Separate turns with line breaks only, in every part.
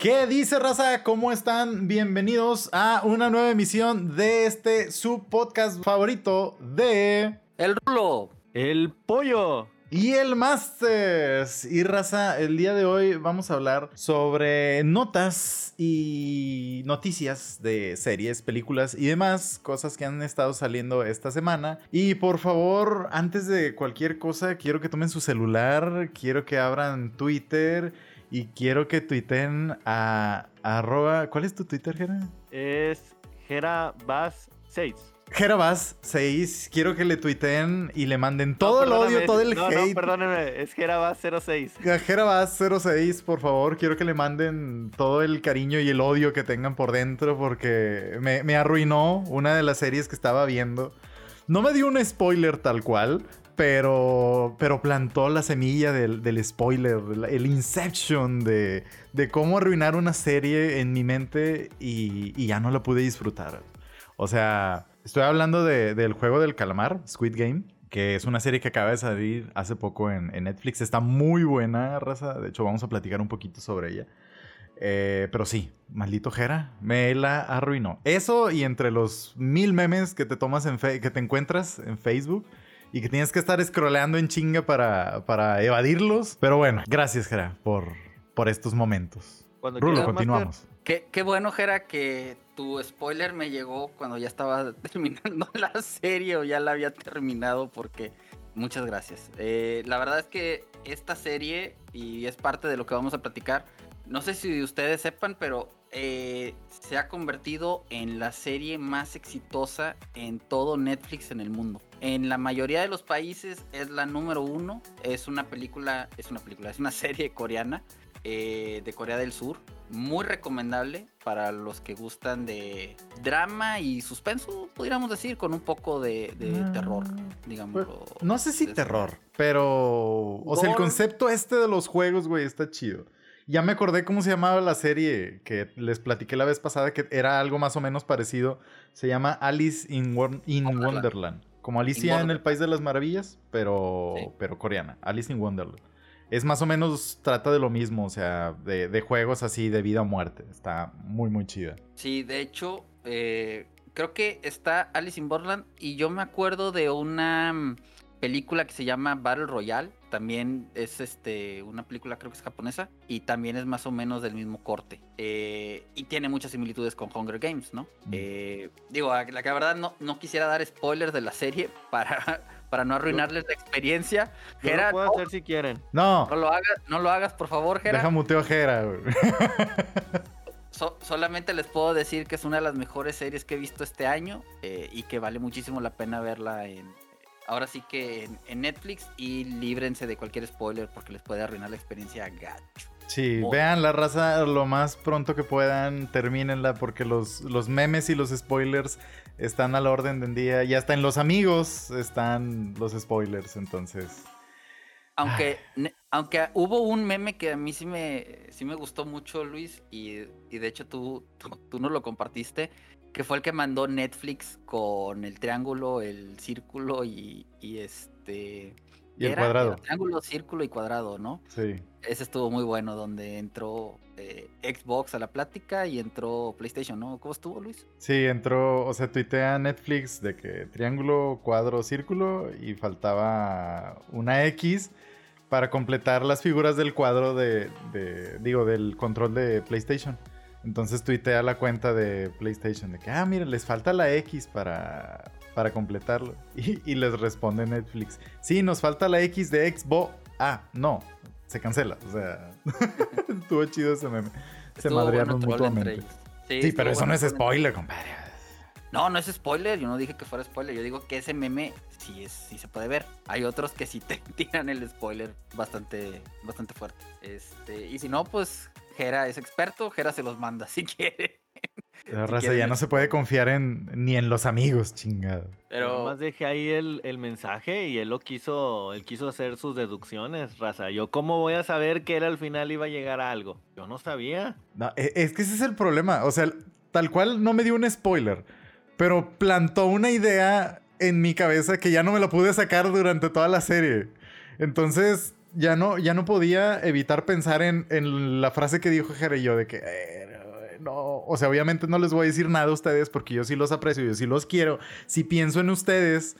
¿Qué dice raza? ¿Cómo están? Bienvenidos a una nueva emisión de este su podcast favorito de
El Rulo.
El pollo.
Y el Masters. Y raza, el día de hoy vamos a hablar sobre notas y noticias de series, películas y demás, cosas que han estado saliendo esta semana. Y por favor, antes de cualquier cosa, quiero que tomen su celular, quiero que abran Twitter y quiero que tuiten a, arroba... ¿Cuál es tu Twitter, Gera?
Es GeraBas6.
Gerabas 6, quiero que le tuiteen y le manden todo el odio, todo el
no,
hate.
No, perdónenme, es Gerabas06.
Gerabas 06, por favor, quiero que le manden todo el cariño y el odio que tengan por dentro porque me, me arruinó una de las series que estaba viendo. No me dio un spoiler tal cual, pero, pero plantó la semilla del, del spoiler, el inception de, de, cómo arruinar una serie en mi mente y, ya no la pude disfrutar. O sea, Estoy hablando de, del juego del calamar, Squid Game, que es una serie que acaba de salir hace poco en, en, Netflix. Está muy buena, raza. De hecho, vamos a platicar un poquito sobre ella. Eh, pero sí, maldito Jera, me la arruinó. Eso y entre los mil memes que te tomas en que te encuentras en Facebook y que tienes que estar scrolleando en chinga para, para evadirlos. Pero bueno, gracias, Jera, por, por estos momentos.
Cuando
Rulo, continuamos.
Qué, qué, bueno, Jera, que tu spoiler me llegó cuando ya estaba terminando la serie o ya la había terminado, porque muchas gracias. Eh, la verdad es que esta serie, y es parte de lo que vamos a platicar, no sé si ustedes sepan, pero eh, se ha convertido en la serie más exitosa en todo Netflix en el mundo. En la mayoría de los países es la número uno. Es una película, es una película, es una serie coreana eh, de Corea del Sur. Muy recomendable para los que gustan de drama y suspenso, pudiéramos decir, con un poco de, de
Ah.
terror, digamos.
No sé si terror, pero. O sea, el concepto este de los juegos, güey, está chido. Ya me acordé cómo se llamaba la serie que les platiqué la vez pasada, que era algo más o menos parecido. Se llama Alice in, Won in
Wonderland.
Wonderland. Como Alicia en el País de las Maravillas, pero,
Sí.
pero coreana. Alice in Wonderland. Es más o menos, trata de lo mismo, o sea, de, de juegos así de vida o muerte. Está muy, muy chida.
Sí, de hecho, eh, creo que está Alice in Borderland y yo me acuerdo de una mm, película que se llama Battle Royale. También es este una película, creo que es japonesa, y también es más o menos del mismo corte. Eh, y tiene muchas similitudes con Hunger Games, ¿no?
Mm.
Eh, digo, la que la verdad no, no quisiera dar spoilers de la serie para, para no arruinarles la experiencia.
Yo
Jera,
lo puedo
no,
hacer si quieren.
No,
no lo hagas, no lo hagas, por favor, Jera.
deja muteo a Jera, güey.
So- solamente les puedo decir que es una de las mejores series que he visto este año eh, y que vale muchísimo la pena verla en ahora sí que en, en Netflix y líbrense de cualquier spoiler porque les puede arruinar la experiencia gacho.
Sí,
Oh.
vean la raza lo más pronto que puedan, termínenla porque los, los memes y los spoilers están a la orden del día. Y hasta en los amigos están los spoilers, entonces.
Aunque, aunque hubo un meme que a mí sí me, sí me gustó mucho, Luis, y, y de hecho tú, tú, tú nos lo compartiste, que fue el que mandó Netflix con el triángulo, el círculo y, y este...
Y el
era-
cuadrado.
era triángulo, círculo y cuadrado, ¿no?
Sí.
Ese estuvo muy bueno, donde entró eh, Xbox a la plática y entró PlayStation, ¿no? ¿Cómo estuvo, Luis?
Sí, entró, o sea, tuitea Netflix de que triángulo, cuadro, círculo y faltaba una X para completar las figuras del cuadro de, de- digo, del control de PlayStation. Entonces tuitea la cuenta de PlayStation de que, ah, mira, les falta la X para, para completarlo. Y, y les responde Netflix, sí, nos falta la X de Xbox. Ah, no, se cancela. O sea, estuvo chido ese meme. Se madrearon
bueno
mutuamente. Sí, pero eso no es spoiler, compadre.
No, no es spoiler, yo no dije que fuera spoiler, yo digo que ese meme sí, es, sí se puede ver. Hay otros que sí te tiran el spoiler bastante, bastante fuerte. Este, y si no, pues Jera es experto, Jera se los manda si quiere.
La raza ya no se puede confiar en, ni en los amigos, chingado.
Pero
Más dejé ahí el, el mensaje y él lo quiso, él quiso hacer sus deducciones, raza. Yo cómo voy a saber que él al final iba a llegar a algo. Yo no sabía.
No, e- es que ese es el problema. O sea, tal cual no me dio un spoiler, pero plantó una idea en mi cabeza que ya no me la pude sacar durante toda la serie. Entonces, ya no, ya no podía evitar pensar en, en la frase que dijo Jere y yo de que... "Eh, no, o sea, obviamente no les voy a decir nada a ustedes porque yo sí los aprecio, yo sí los quiero. Si pienso en ustedes,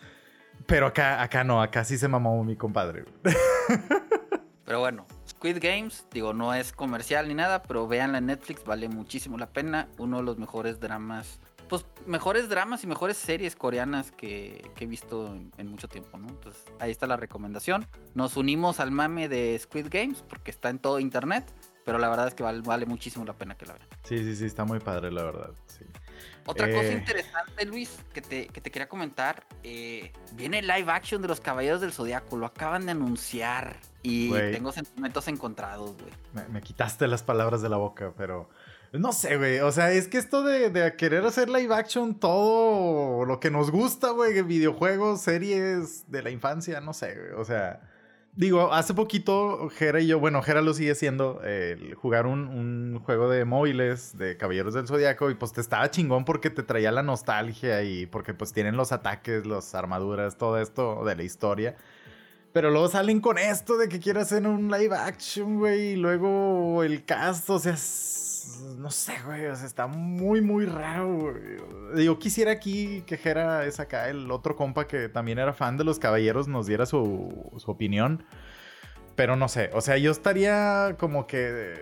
pero acá, acá no, acá sí se mamó mi compadre.
Pero bueno, Squid Games, digo, no es comercial ni nada, pero véanla en Netflix, vale muchísimo la pena. Uno de los mejores dramas, pues mejores dramas y mejores series coreanas que, que he visto en, en mucho tiempo, ¿no? Entonces ahí está la recomendación. Nos unimos al mame de Squid Games porque está en todo internet, pero la verdad es que vale, vale muchísimo la pena que la vean.
Sí, sí, sí, está muy padre, la verdad. Sí.
Otra cosa
Eh.
interesante, Luis, que te, que te quería comentar, eh, viene el live action de los Caballeros del Zodiaco, lo acaban de anunciar y tengo sentimientos encontrados, güey.
Me, me quitaste las palabras de la boca, pero no sé, güey. O sea, es que esto de, de querer hacer live action, todo lo que nos gusta, güey, videojuegos, series de la infancia, no sé, güey. O sea, digo, hace poquito Jera y yo, bueno, Jera lo sigue haciendo, el jugar un, un juego de móviles de Caballeros del Zodiaco y pues te estaba chingón porque te traía la nostalgia y porque pues tienen los ataques, las armaduras, todo esto de la historia. Pero luego salen con esto de que quieren hacer un live action, güey. Y luego el cast, o sea, no sé, güey. O sea, está muy, muy raro, güey. Yo quisiera aquí que Jera acá el otro compa que también era fan de los caballeros nos diera su, su opinión. Pero no sé, o sea, yo estaría como que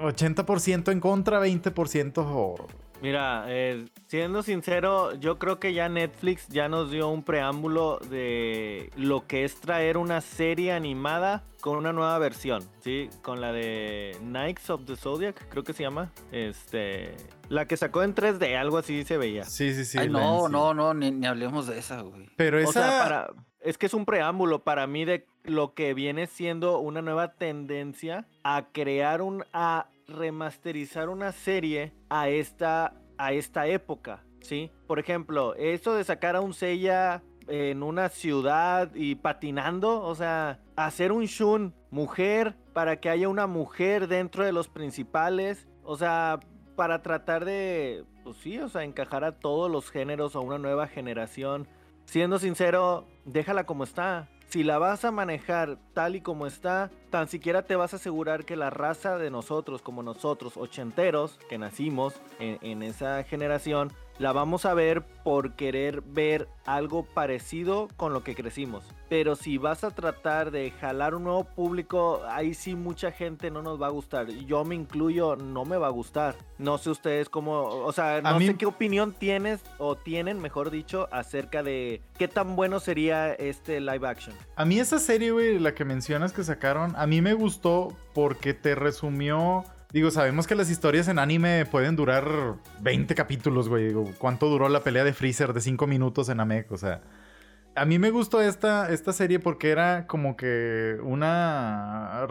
80% en contra, 20% o...
Mira, eh, siendo sincero, yo creo que ya Netflix ya nos dio un preámbulo de lo que es traer una serie animada con una nueva versión, ¿sí? Con la de Knights of the Zodiac, creo que se llama. Este, la que sacó en 3D, algo así se veía.
Sí, sí, sí.
Ay, no,
sí.
no, no, ni, ni hablemos de esa, güey.
Pero esa...
O sea, para, es que es un preámbulo para mí de lo que viene siendo una nueva tendencia a crear un, a remasterizar una serie a esta, a esta época, ¿sí? Por ejemplo, eso de sacar a un Seiya en una ciudad y patinando, o sea, hacer un Shun mujer para que haya una mujer dentro de los principales, o sea, para tratar de, pues sí, o sea, encajar a todos los géneros a una nueva generación. Siendo sincero, déjala como está. Si la vas a manejar tal y como está, tan siquiera te vas a asegurar que la raza de nosotros, como nosotros, ochenteros, que nacimos en, esa generación, la vamos a ver por querer ver algo parecido con lo que crecimos. Pero si vas a tratar de jalar un nuevo público, ahí sí mucha gente no nos va a gustar. Yo me incluyo, no me va a gustar. No sé ustedes cómo, o sea, no
mí-
sé qué opinión tienes o tienen, mejor dicho, acerca de qué tan bueno sería este live action.
A mí esa serie, güey, la que mencionas que sacaron, a mí me gustó porque te resumió... Digo, sabemos que las historias en anime pueden durar 20 capítulos, güey. ¿cuánto duró la pelea de Freezer de 5 minutos en Namek? O sea, a mí me gustó esta, esta serie porque era como que una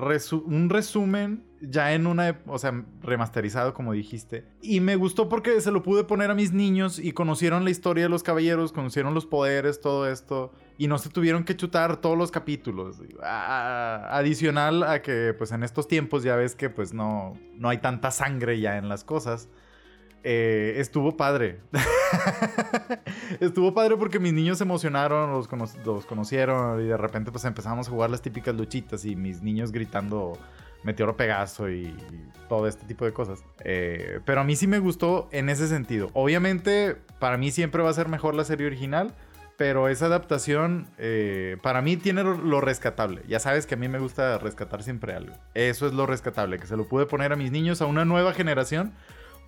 un resumen ya en una, o sea, remasterizado como dijiste. Y me gustó porque se lo pude poner a mis niños y conocieron la historia de los caballeros, conocieron los poderes, todo esto. Y no se tuvieron que chutar todos los capítulos. A- adicional a que pues en estos tiempos ya ves que pues no, no hay tanta sangre ya en las cosas. Eh, estuvo padre. estuvo padre porque mis niños se emocionaron, los, cono- los conocieron y de repente pues empezamos a jugar las típicas luchitas y mis niños gritando Meteoro Pegaso y, y todo este tipo de cosas. Eh, pero a mí sí me gustó en ese sentido. Obviamente para mí siempre va a ser mejor la serie original. Pero esa adaptación, eh, para mí, tiene lo, rescatable. Ya sabes que a mí me gusta rescatar siempre algo. Eso es lo rescatable, que se lo pude poner a mis niños, a una nueva generación,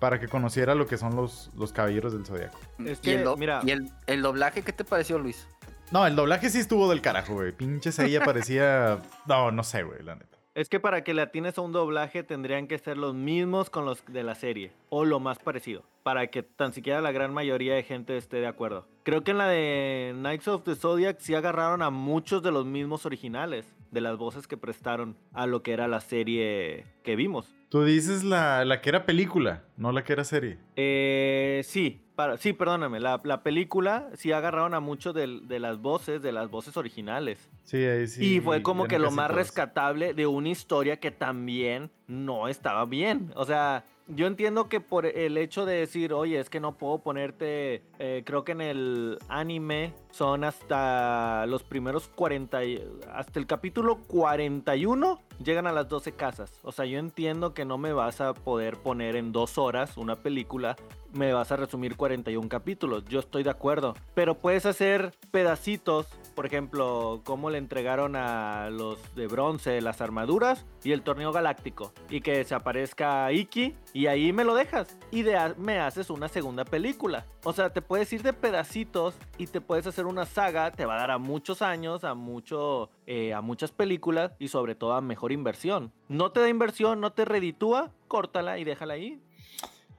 para que conociera lo que son los, los caballeros del zodiaco.
Es
y el, do-
mira-
¿y el, el doblaje qué te pareció, Luis?
No, el doblaje sí estuvo del carajo, güey. Pinche ella parecía. No, no sé, güey, la neta.
Es que para que le atines a un doblaje tendrían que ser los mismos con los de la serie o lo más parecido para que tan siquiera la gran mayoría de gente esté de acuerdo. Creo que en la de Knights of the Zodiac sí agarraron a muchos de los mismos originales de las voces que prestaron a lo que era la serie que vimos.
Tú dices la, la que era película, no la que era serie.
Eh, sí, para, sí, perdóname, la, la película sí agarraron a muchos del- de, las voces, de las voces originales.
Sí, ahí sí.
y fue como que lo más rescatable de una historia que también no estaba bien. O sea, yo entiendo que por el hecho de decir, oye, es que no puedo ponerte, eh, creo que en el anime son hasta los primeros 40, y- hasta el capítulo 41 llegan a las 12 casas. O sea, yo entiendo que no me vas a poder poner en dos horas una película, me vas a resumir 41 capítulos. Yo estoy de acuerdo. Pero puedes hacer pedacitos, por ejemplo, cómo le entregaron a los de bronce las armaduras y el torneo galáctico. Y que se aparezca Iki y ahí me lo dejas. Y me haces una segunda película. O sea, te puedes ir de pedacitos y te puedes hacer una saga. Te va a dar a muchos años, a, mucho, eh, a muchas películas y sobre todo a mejor inversión. No te da inversión, no te reditúa, córtala y déjala ahí.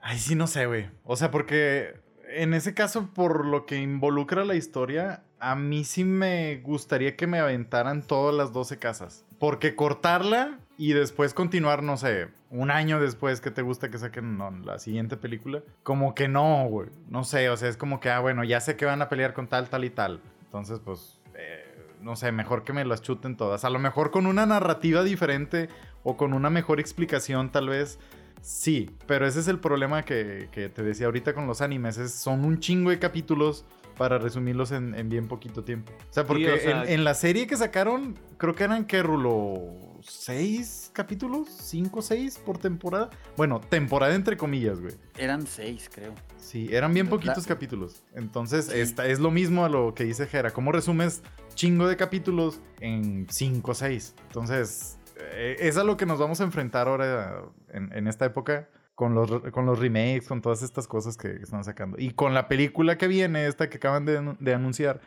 Ay, sí, no sé, güey. O sea, porque en ese caso, por lo que involucra la historia, a mí sí me gustaría que me aventaran todas las 12 casas. Porque cortarla y después continuar, no sé, un año después que te gusta que saquen no, la siguiente película, como que no, güey. No sé, o sea, es como que, ah, bueno, ya sé que van a pelear con tal, tal y tal. Entonces, pues, eh, no sé, mejor que me las chuten todas. A lo mejor con una narrativa diferente o con una mejor explicación, tal vez. Sí, pero ese es el problema que, que te decía ahorita con los animes. es- son un chingo de capítulos para resumirlos en, en bien poquito tiempo. O sea, porque
o sea-
en, en la serie que sacaron, creo que eran que Rulo, ¿seis capítulos? ¿Cinco, seis por temporada? Bueno, temporada entre comillas, güey.
Eran seis, creo.
Sí, eran bien
La-
poquitos capítulos. Entonces,
Sí.
esta, es lo mismo a lo que dice Jera. ¿Cómo resumes chingo de capítulos en 5 o 6? Entonces, eh, es a lo que nos vamos a enfrentar ahora en, en esta época con los, con los remakes, con todas estas cosas que están sacando. Y con la película que viene, esta que acaban de, de anunciar,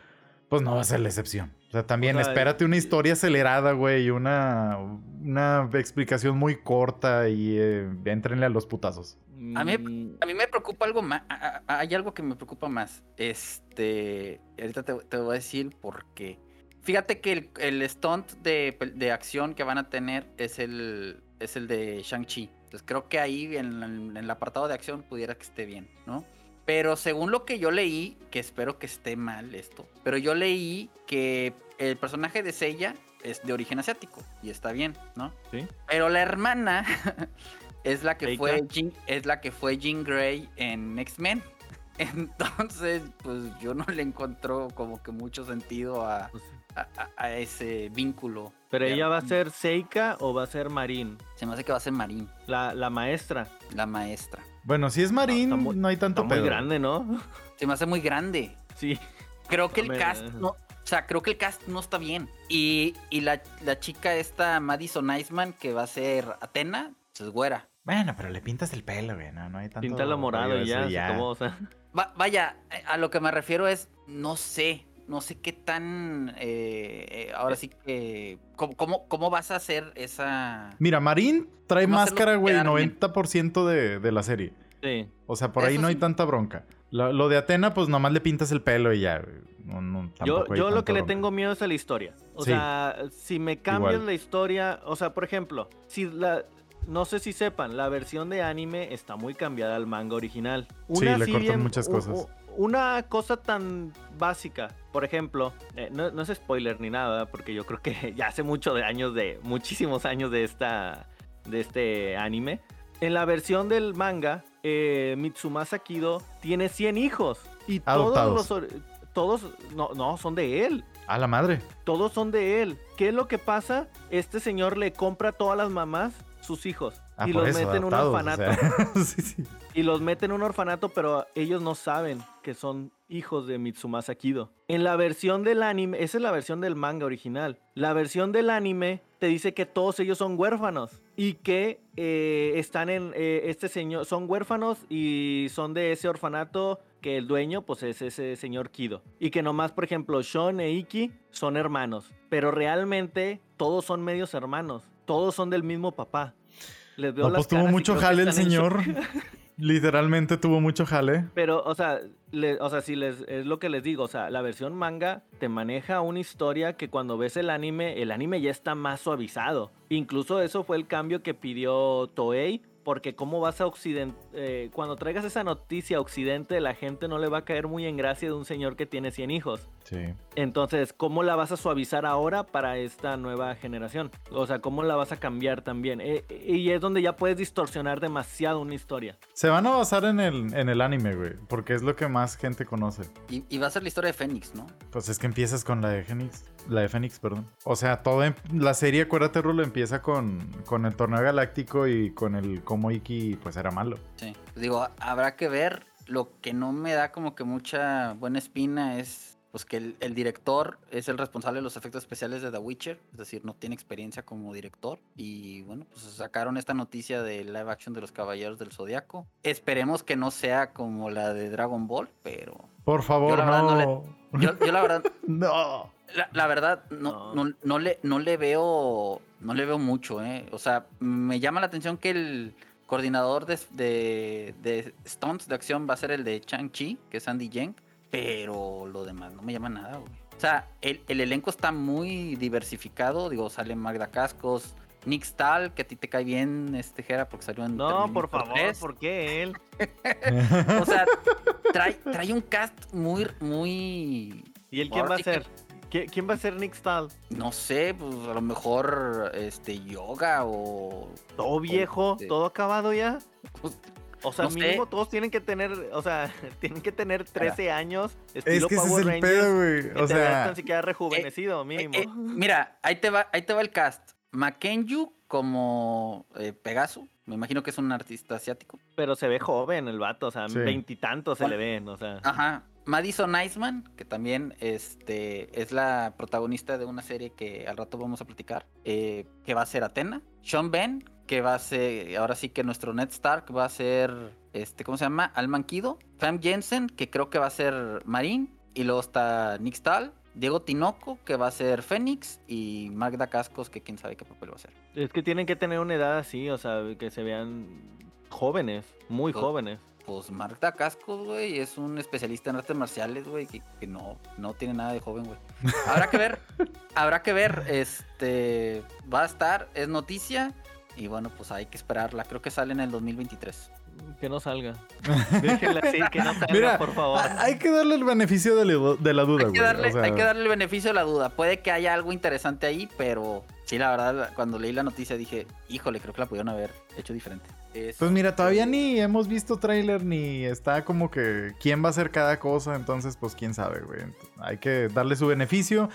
pues no va a ser la excepción. O sea, también
O sea,
espérate una historia acelerada, güey, una, una explicación muy corta y eh, entrenle a los putazos.
A mí-
Mm,
A mí me preocupa algo más. Hay algo que me preocupa más. Este. Ahorita te, te voy a decir por qué. Fíjate que el, el stunt de, de acción que van a tener es el, es el de Shang-Chi. Entonces creo que ahí en, el- en el apartado de acción pudiera que esté bien, ¿no? Pero según lo que yo leí, que espero que esté mal esto, pero yo leí que el personaje de Seiya es de origen asiático y está bien, ¿no?
Sí.
Pero la hermana es la que fue Jean, es la que fue Jean Grey en X-Men. Entonces, pues yo no le encontró como que mucho sentido a,
pues,
a- a- a ese vínculo.
Pero ella va a ser Seika o va a ser Marín,
Se me hace que va a ser Marín,
la, la maestra.
la maestra.
Bueno, si es Marín,
muy-
no hay tanto
Está muy
pedo.
grande, ¿no?
Se me hace muy grande.
Sí.
Creo que el cast
ajá.
no, o sea, creo que el cast no está bien. Y, y la, la chica esta Madison Iceman que va a ser Atena, pues es güera.
Bueno, pero le pintas el pelo, güey. No, no hay tanto.
Píntalo morado y
eso,
ya, se o sea.
Va- vaya, eh, a lo que me refiero es, no sé, no sé qué tan, eh, eh, ahora sí que, ¿cómo, cómo, cómo vas a hacer esa...
Mira, Marín trae máscara, güey,
quedar bien.
90% de, de la serie.
Sí.
O sea, por ahí
Eso
no hay tanta bronca. Lo, lo de Atena, pues nomás le pintas el pelo y ya. No, no,
Yo, yo lo que le tengo miedo es a la historia. O
Sí.
sea, si me cambias
Igual.
la historia, o sea, por ejemplo, si la no sé si sepan, la versión de anime está muy cambiada al manga original.
Sí, le cortan muchas cosas.
Una cosa tan básica, por ejemplo, eh, no, no es spoiler ni nada, porque yo creo que ya hace muchos de años de muchísimos años de esta de este anime. En la versión del manga, eh, Mitsumasa Kido tiene 100 hijos y todos los todos no no son de él.
A la madre.
Todos son de él. ¿Qué es lo que pasa? Este señor le compra a todas las mamás sus hijos
Ah,
y los
eso,
mete en un
adoptados, o
orfanato.
sea, sí, sí.
Y los mete en un orfanato, pero ellos no saben que son hijos de Mitsumasa Kido. En la versión del anime, esa es la versión del manga original. La versión del anime te dice que todos ellos son huérfanos y que eh, están en eh, este señor, son huérfanos y son de ese orfanato que el dueño pues es ese señor Kido. Y que nomás, por ejemplo, Shon e Iki son hermanos, pero realmente todos son medios hermanos, todos son del mismo papá. Les veo
No,
las
pues tuvo
caras
mucho jale el señor. Literalmente tuvo mucho jale.
Pero, o sea, le- o sea, si les, es lo que les digo, o sea, la versión manga te maneja una historia que cuando ves el anime, el anime ya está más suavizado. Incluso eso fue el cambio que pidió Toei, porque cómo vas a Occidente, cuando traigas esa noticia a Occidente, la gente no le va a caer muy en gracia de un señor que tiene 100 hijos.
Sí.
Entonces, ¿cómo la vas a suavizar ahora para esta nueva generación? O sea, ¿cómo la vas a cambiar también? Eh, y es donde ya puedes distorsionar demasiado una historia.
Se van a basar en el, en el anime, güey, porque es lo que más gente conoce.
Y, y va a ser la historia de Fénix, ¿no?
Pues es que empiezas con la de Fénix. La de Fénix, perdón. O sea, todo em- la serie, acuérdate, Rulo, empieza con, con el torneo galáctico y con el cómo Iki pues era malo.
Sí. Digo, habrá que ver. Lo que no me da como que mucha buena espina es pues que el, el director es el responsable de los efectos especiales de The Witcher, es decir, no tiene experiencia como director. Y bueno, pues sacaron esta noticia de live action de los Caballeros del Zodiaco. Esperemos que no sea como la de Dragon Ball, pero
Por favor,
Yo la verdad no yo, yo la verdad
No.
La, la verdad, no,
No.
no. No, le, no le veo. No le veo mucho, ¿eh? O sea, me llama la atención que el coordinador de, de, de stunts de acción va a ser el de Chang-Chi, que es Andy Yang, pero lo demás no me llama nada, güey. O sea, el, el elenco está muy diversificado. Digo, sale Magda Cascos, Nick Stahl, que a ti te cae bien, este Jera, porque salió en.
No, por favor,
3.
¿por qué él?
O sea, trae, trae un cast muy, muy
¿Y él quién va a ser? ¿Qui- ¿Quién va a ser Nick Stahl?
No sé, pues a lo mejor este yoga o
¿Todo viejo?
este-
¿Todo acabado ya?
pues,
O sea,
No sé.
mínimo todos tienen que tener, o sea, tienen que tener 13 años,
Es
estilo
que ese es
Power
el pedo, güey. O sea,
tan siquiera rejuvenecido,
eh,
mínimo.
eh, mira, ahí te va, ahí te va el cast. Mackenyu como eh, Pegaso, me imagino que es un artista asiático.
Pero se ve joven el vato, o sea,
Sí.
veintitantos se le ven, o sea.
Ajá. Madison Iceman, que también este, es la protagonista de una serie que al rato vamos a platicar, eh, que va a ser Atena. Sean Ben, que va a ser, ahora sí que nuestro Ned Stark va a ser, este, ¿cómo se llama? Alman Kido. Sam Jensen, que creo que va a ser Marín. Y luego está Nick Stahl. Diego Tinoco, que va a ser Fénix. Y Magda Cascos, que quién sabe qué papel va a ser.
Es que tienen que tener una edad así, o sea, que se vean jóvenes, muy
Pues-
jóvenes.
Pues Magda Cascos, güey, es un especialista en artes marciales, güey, que, que no, no tiene nada de joven, güey. Habrá que ver, habrá que ver, este, va a estar, es noticia, y bueno, pues hay que esperarla, creo que sale en el 2023.
Que no salga. Déjenla así, que no salga,
Mira,
por favor.
hay que darle el beneficio de la, de la duda,
Hay que,
güey.
darle,
O sea,
hay que darle el beneficio de la duda, puede que haya algo interesante ahí, pero sí, la verdad, cuando leí la noticia dije, híjole, creo que la pudieron haber hecho diferente. Es-
Pues mira, todavía ni hemos visto tráiler ni está como que quién va a hacer cada cosa, entonces pues quién sabe, güey. Hay que darle su beneficio,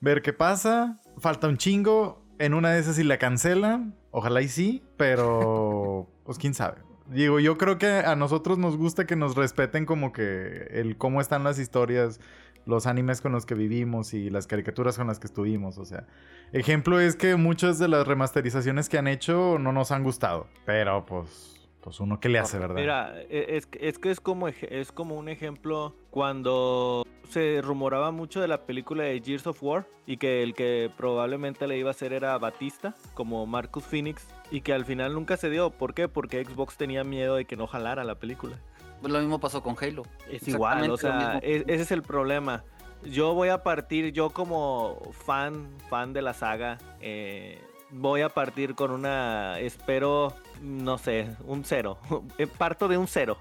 ver qué pasa. Falta un chingo, en una de esas si la cancelan, ojalá y sí, pero pues quién sabe. Digo, yo creo que a nosotros nos gusta que nos respeten como que el cómo están las historias, los animes con los que vivimos y las caricaturas con las que estuvimos, o sea, Ejemplo es que muchas de las remasterizaciones que han hecho no nos han gustado. Pero pues, pues uno qué le hace, ¿verdad?
Mira, e- es, que- es que es como, es como un ejemplo cuando se rumoraba mucho de la película de Gears of War y que el que probablemente le iba a hacer era Batista, como Marcus Phoenix, y que al final nunca se dio. ¿Por qué? Porque Xbox tenía miedo de que no jalara la película.
Pues lo mismo pasó con Halo.
Es igual, o sea, e- ese es el problema. Yo voy a partir, yo como fan, fan de la saga, eh, voy a partir con una, espero, no sé, un cero. Eh, Parto de un cero.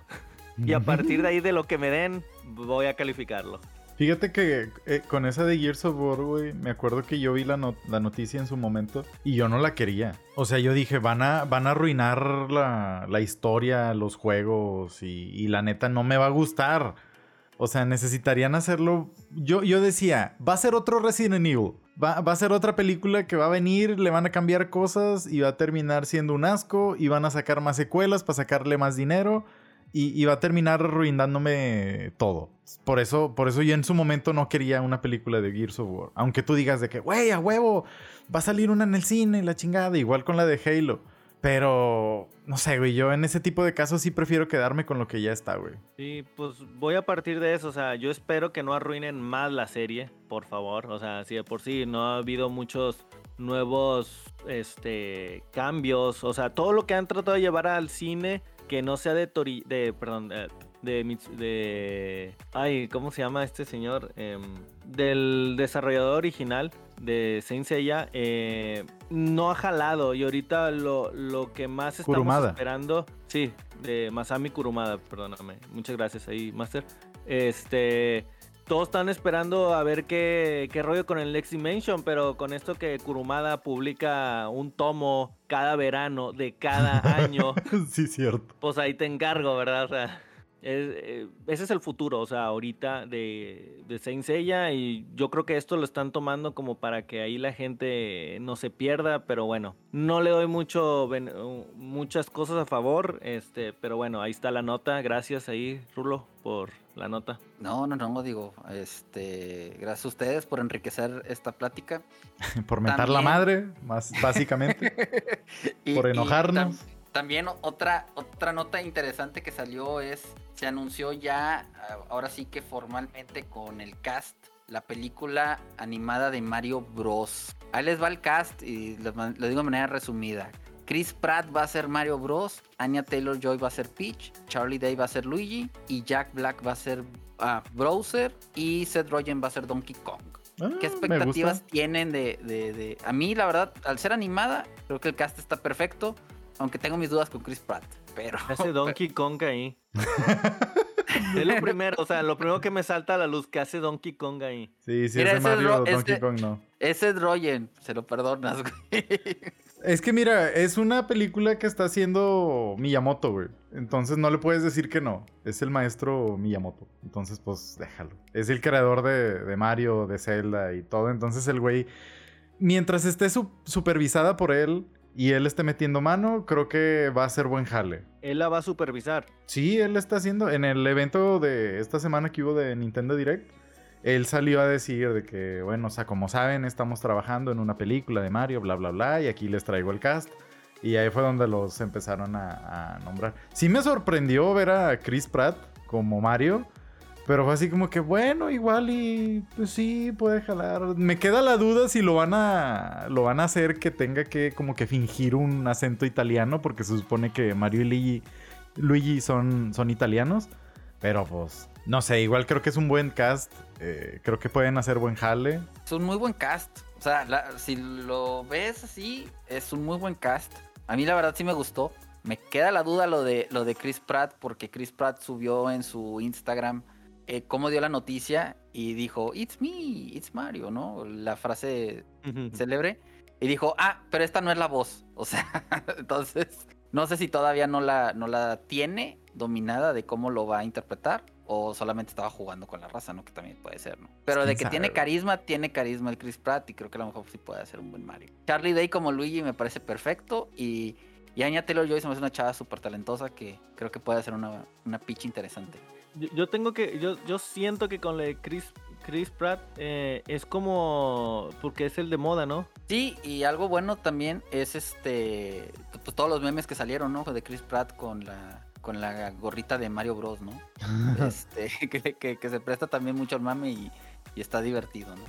Y a partir de ahí, de lo que me den, voy a calificarlo.
Fíjate que eh, con esa de Gears of War, güey, me acuerdo que yo vi la, no- la noticia en su momento y yo no la quería. O sea, yo dije, van a, van a arruinar la, la historia, los juegos y, y la neta no me va a gustar. O sea, necesitarían hacerlo. Yo, yo decía, va a ser otro Resident Evil. Va, va a ser otra película que va a venir, le van a cambiar cosas y va a terminar siendo un asco y van a sacar más secuelas para sacarle más dinero y, va a terminar arruinándome todo. Por eso, por eso yo en su momento no quería una película de Gears of War. Aunque tú digas de que, güey, a huevo, va a salir una en el cine, la chingada, igual con la de Halo. Pero, no sé, güey, yo en ese tipo de casos sí prefiero quedarme con lo que ya está, güey.
Sí, pues voy a partir de eso. O sea, yo espero que no arruinen más la serie, por favor. O sea, si de por sí no ha habido muchos nuevos este, cambios. O sea, todo lo que han tratado de llevar al cine que no sea de Tori, de, perdón, eh, de, de, ay, ¿cómo se llama este señor? Em, del desarrollador original de Saint Seiya, eh, no ha jalado y ahorita lo, lo que más estamos
Kurumada.
esperando, sí, de Masami Kurumada, perdóname, muchas gracias ahí, Master. Este, todos están esperando a ver qué, qué rollo con el Next Dimension, pero con esto que Kurumada publica un tomo cada verano de cada año,
sí, cierto.
pues ahí te encargo, ¿verdad? O sea, es- eh, ese es el futuro, o sea, ahorita de, de Saint Seiya y yo creo que esto lo están tomando como para que ahí la gente no se pierda, pero bueno, no le doy mucho ben- uh, muchas cosas a favor, este, pero bueno, ahí está la nota, gracias ahí, Rulo, por la nota.
No, no, no, digo, este, gracias a ustedes por enriquecer esta plática.
Por mentar la madre, más básicamente.
Y-
Por enojarnos.
También otra, otra nota interesante que salió es, se anunció ya, ah, ahora sí que formalmente con el cast, la película animada de Mario Bros. Ahí les va el cast y lo, digo de manera resumida. Chris Pratt va a ser Mario Bros. Anya Taylor Joy va a ser Peach. Charlie Day va a ser Luigi. Y Jack Black va a ser ah, Bowser. Y Seth Rogen va a ser Donkey Kong.
Ah,
¿Qué expectativas tienen de, de- de- A mí, la verdad, al ser animada, creo que el cast está perfecto. Aunque tengo mis dudas con Chris Pratt. Pero.
Hace Donkey Kong ahí. es lo primero, o sea, lo primero que me salta a la luz que hace Donkey Kong ahí.
Sí, sí,
Mira,
ese
ese es
Mario
Ro-
Donkey
ese-
Kong no.
Es Seth Rogen, se lo perdonas, güey.
Es que mira, es una película que está haciendo Miyamoto, güey. Entonces no le puedes decir que no. Es el maestro Miyamoto. Entonces, pues déjalo. Es el creador de, de Mario, de Zelda y todo. Entonces el güey, mientras esté su- supervisada por él y él esté metiendo mano, creo que va a ser buen jale.
Él la va a supervisar.
Sí, él está haciendo. En el evento de esta semana que hubo de Nintendo Direct, él salió a decir de que, bueno, o sea, como saben, estamos trabajando en una película de Mario, bla, bla, bla, y aquí les traigo el cast. Y ahí fue donde los empezaron a, a nombrar. Sí me sorprendió ver a Chris Pratt como Mario. Pero fue así como que, bueno, igual y pues sí, puede jalar. Me queda la duda si lo van a lo van a hacer que tenga que como que fingir un acento italiano porque se supone que Mario y Luigi, Luigi son, son italianos. Pero pues, no sé, igual creo que es un buen cast. eh, creo que pueden hacer buen jale.
Es un muy buen cast. O sea, la- si lo ves así, es un muy buen cast. A mí la verdad sí me gustó. Me queda la duda lo de, lo de Chris Pratt, porque Chris Pratt subió en su Instagram eh, cómo dio la noticia y dijo, It's me, it's Mario, ¿no? La frase célebre. Y dijo, ah, pero esta no es la voz. O sea, entonces, no sé si todavía no la, no la tiene dominada de cómo lo va a interpretar. O solamente estaba jugando con la raza, ¿no? Que también puede ser, ¿no? Pero de que
sabe,
tiene carisma, tiene carisma el Chris Pratt. Y creo que a lo mejor sí puede hacer un buen Mario. Charlie Day como Luigi me parece perfecto. Y, y Anya Taylor Joy se me hace una chava súper talentosa que creo que puede hacer una, una pitch interesante.
Yo, yo tengo que, yo, yo siento que con la de Chris, Chris Pratt eh, es como, porque es el de moda, ¿no?
Sí, y algo bueno también es este, pues todos los memes que salieron, ¿no? De Chris Pratt con la con la gorrita de Mario Bros, ¿no? Este, que, que- que se presta también mucho al mame y, y está divertido, ¿no?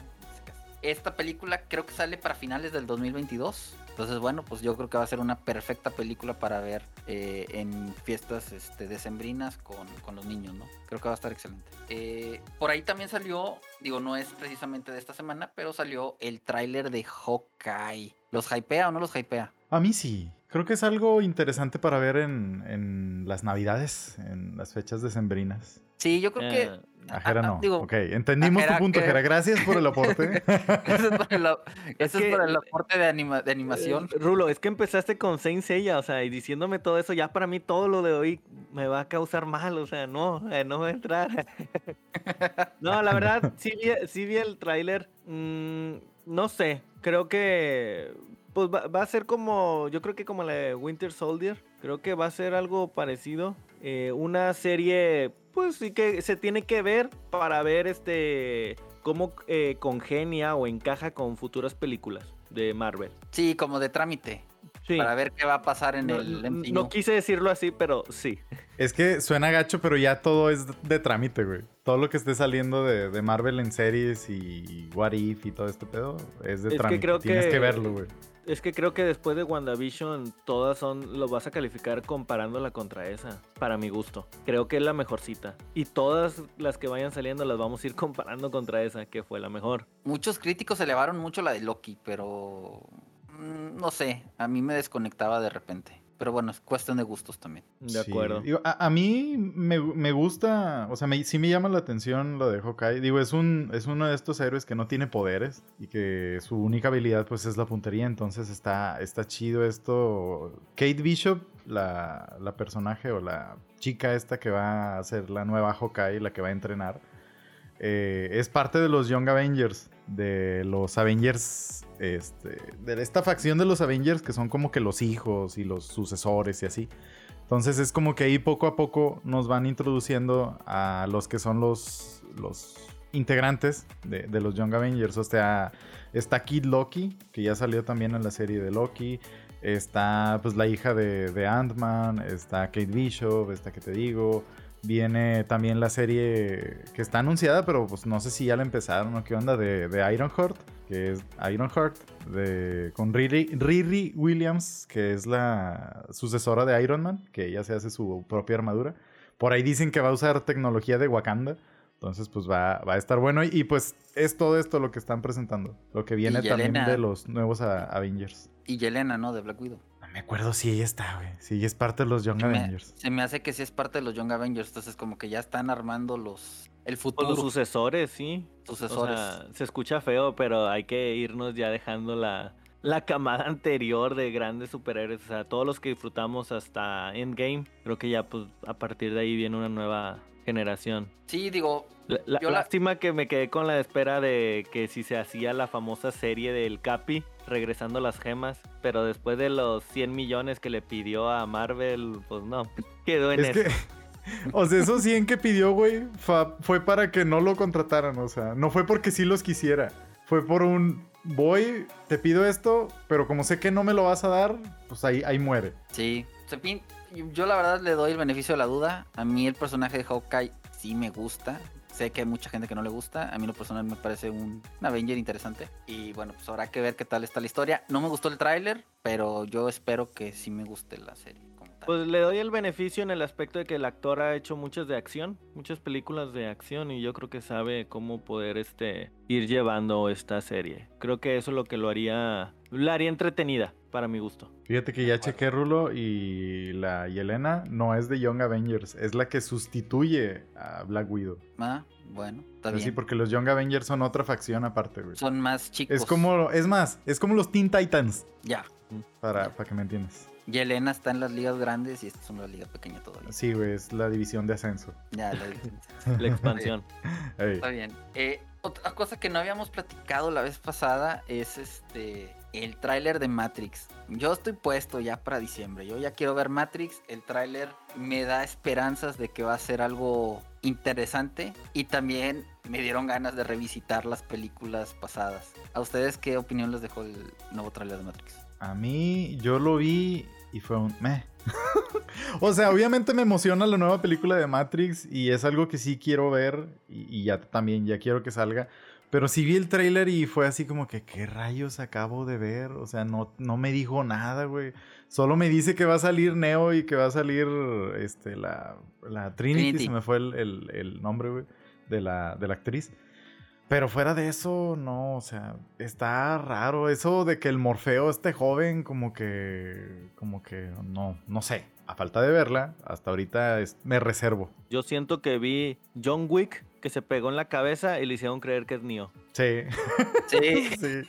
Esta película creo que sale para finales del 2022. Entonces, bueno, pues yo creo que va a ser una perfecta película para ver eh, en fiestas este, decembrinas con, con los niños, ¿no? Creo que va a estar excelente. Eh, por ahí también salió, digo, no es precisamente de esta semana, pero salió el tráiler de Hawkeye. ¿Los hypea o no los hypea?
A mí sí. Creo que es algo interesante para ver en, en las navidades, en las fechas decembrinas.
Sí, yo creo que
Eh,
A Jera no.
digo,
ok, entendimos tu punto,
que-
Jera. Gracias por el aporte.
Eso es por el, eso es
que-
por el aporte de, anima- de animación.
Eh, Rulo, es que empezaste con Saint Seiya, o sea, y diciéndome todo eso, ya para mí todo lo de hoy me va a causar mal, o sea, no, eh, no va a entrar. no, la verdad, sí vi, sí vi el tráiler, mm, no sé, creo que pues va, va a ser como, yo creo que como la de Winter Soldier, creo que va a ser algo parecido, eh, una serie, pues sí que se tiene que ver para ver este cómo eh, congenia o encaja con futuras películas de Marvel.
Sí, como de trámite.
Sí.
Para ver qué va a pasar en
No,
el MCU.
no quise decirlo así, pero sí.
es que suena gacho, pero ya todo es de trámite, güey. Todo lo que esté saliendo de, de Marvel en series y What If y todo este pedo es de
Es que
trámite.
creo
Tienes que,
que-
verlo, güey.
Es que creo que después de WandaVision, todas son. Lo vas a calificar comparándola contra esa. Para mi gusto. Creo que es la mejor cita. Y todas las que vayan saliendo las vamos a ir comparando contra esa, que fue la mejor.
Muchos críticos elevaron mucho la de Loki, pero mm, no sé, a mí me desconectaba de repente. Pero bueno, es cuestión de gustos también.
De
Sí.
acuerdo.
Digo, a, a mí me, me gusta, o sea, me, sí me llama la atención lo de Hawkeye. Digo, es, un, es uno de estos héroes que no tiene poderes y que su única habilidad pues es la puntería, entonces está, está chido esto. Kate Bishop, la, la personaje o la chica esta que va a ser la nueva Hawkeye, la que va a entrenar, eh, es parte de los Young Avengers, de los Avengers, este, de esta facción de los Avengers que son como que los hijos y los sucesores y así. Entonces es como que ahí poco a poco nos van introduciendo a los que son los, los integrantes de, los Young Avengers. O sea, está Kid Loki, que ya salió también en la serie de Loki. Está pues la hija de, de Ant-Man, está Kate Bishop, esta que te digo. Viene también la serie que está anunciada, pero pues no sé si ya la empezaron o qué onda, de, de Ironheart, que es Ironheart, de, con Riri, Riri Williams, que es la sucesora de Iron Man, que ella se hace su propia armadura. Por ahí dicen que va a usar tecnología de Wakanda. Entonces, pues va, va a estar bueno. Y, y, pues es todo esto lo que están presentando. Lo que viene también de los nuevos a- Avengers.
Y Yelena, ¿no? De Black Widow.
No me acuerdo si ella está, güey. Si ella es parte de los Young
Se me,
Avengers.
se me hace que sí es parte de los Young Avengers, entonces como que ya están armando los el
Pues
futuro,
los sucesores, sí.
sucesores.
O sea, se escucha feo, pero hay que irnos ya dejando la, la camada anterior de grandes superhéroes. O sea, todos los que disfrutamos hasta Endgame, creo que ya pues a partir de ahí viene una nueva generación.
sí, digo,
La, la-
Yo la-
lástima que me quedé con la espera de que si se hacía la famosa serie del Capi, regresando las gemas, pero después de los 100 millones que le pidió a Marvel, pues no, quedó en
Es
eso.
que, o sea, esos 100 que pidió, güey, fue para que no lo contrataran. O sea, no fue porque sí los quisiera. Fue por un, voy, te pido esto, pero como sé que no me lo vas a dar, pues ahí, ahí muere.
sí. Yo la verdad le doy el beneficio de la duda. A mí el personaje de Hawkeye sí me gusta. Sé que hay mucha gente que no le gusta. A mí lo personal me parece un, un Avenger interesante. Y bueno, pues habrá que ver qué tal está la historia. No me gustó el tráiler, pero yo espero que sí me guste la serie.
Pues le doy el beneficio en el aspecto de que el actor ha hecho muchas de acción, muchas películas de acción y yo creo que sabe cómo poder este ir llevando esta serie. Creo que eso es lo que lo haría la haría entretenida para mi gusto.
Fíjate que ya chequé Rulo y la Yelena no es de Young Avengers, es la que sustituye a Black Widow.
Ah, bueno, está
Así
bien.
porque los Young Avengers son otra facción aparte, güey.
Son más chicos.
Es como, es más, es como los Teen Titans,
Ya.
para, para que me entiendas.
Yelena está en las ligas grandes y esta es una liga pequeña todavía.
Sí, güey, es la división de ascenso.
Ya, la-
La expansión.
Está bien. Eh, otra cosa que no habíamos platicado la vez pasada es este el tráiler de Matrix. Yo estoy puesto ya para diciembre. Yo ya quiero ver Matrix. El tráiler me da esperanzas de que va a ser algo interesante y también me dieron ganas de revisitar las películas pasadas. ¿A ustedes qué opinión les dejó el nuevo tráiler de Matrix?
A mí, yo lo vi y fue un meh. o sea, obviamente me emociona la nueva película de Matrix y es algo que sí quiero ver y, y ya también, ya quiero que salga. Pero sí vi el tráiler y fue así como que, ¿qué rayos acabo de ver? O sea, no, no me dijo nada, güey. Solo me dice que va a salir Neo y que va a salir este, la, la Trinity,
Trinity.
se me fue el, el- el nombre, güey, de la, de la actriz. Pero fuera de eso, no, o sea, está raro. Eso de que el Morfeo esté joven, como que. Como que no, no sé. A falta de verla, hasta ahorita es- me reservo.
Yo siento que vi John Wick que se pegó en la cabeza y le hicieron creer que es Neo.
Sí.
Sí.
sí.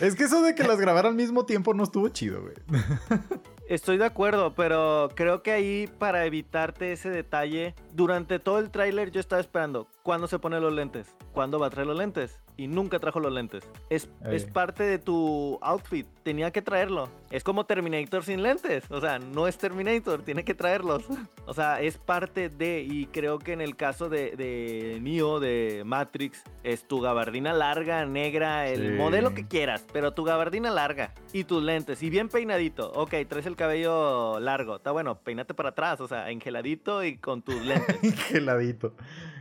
Es que eso de que las grabara al mismo tiempo no estuvo chido, güey.
Estoy de acuerdo, pero creo que ahí para evitarte ese detalle, durante todo el tráiler yo estaba esperando cuándo se pone los lentes, cuándo va a traer los lentes y nunca trajo los lentes. Es, es parte de tu outfit, tenía que traerlo. Es como Terminator sin lentes, o sea, no es Terminator, tiene que traerlos. O sea, es parte de, y creo que en el caso de, de Neo, de Matrix, es tu gabardina larga, negra, el
Sí.
modelo que quieras, pero tu gabardina larga y tus lentes y bien peinadito. Ok, traes el cabello largo, está bueno, peínate para atrás, o sea, engeladito y con tus lentes.
Geladito.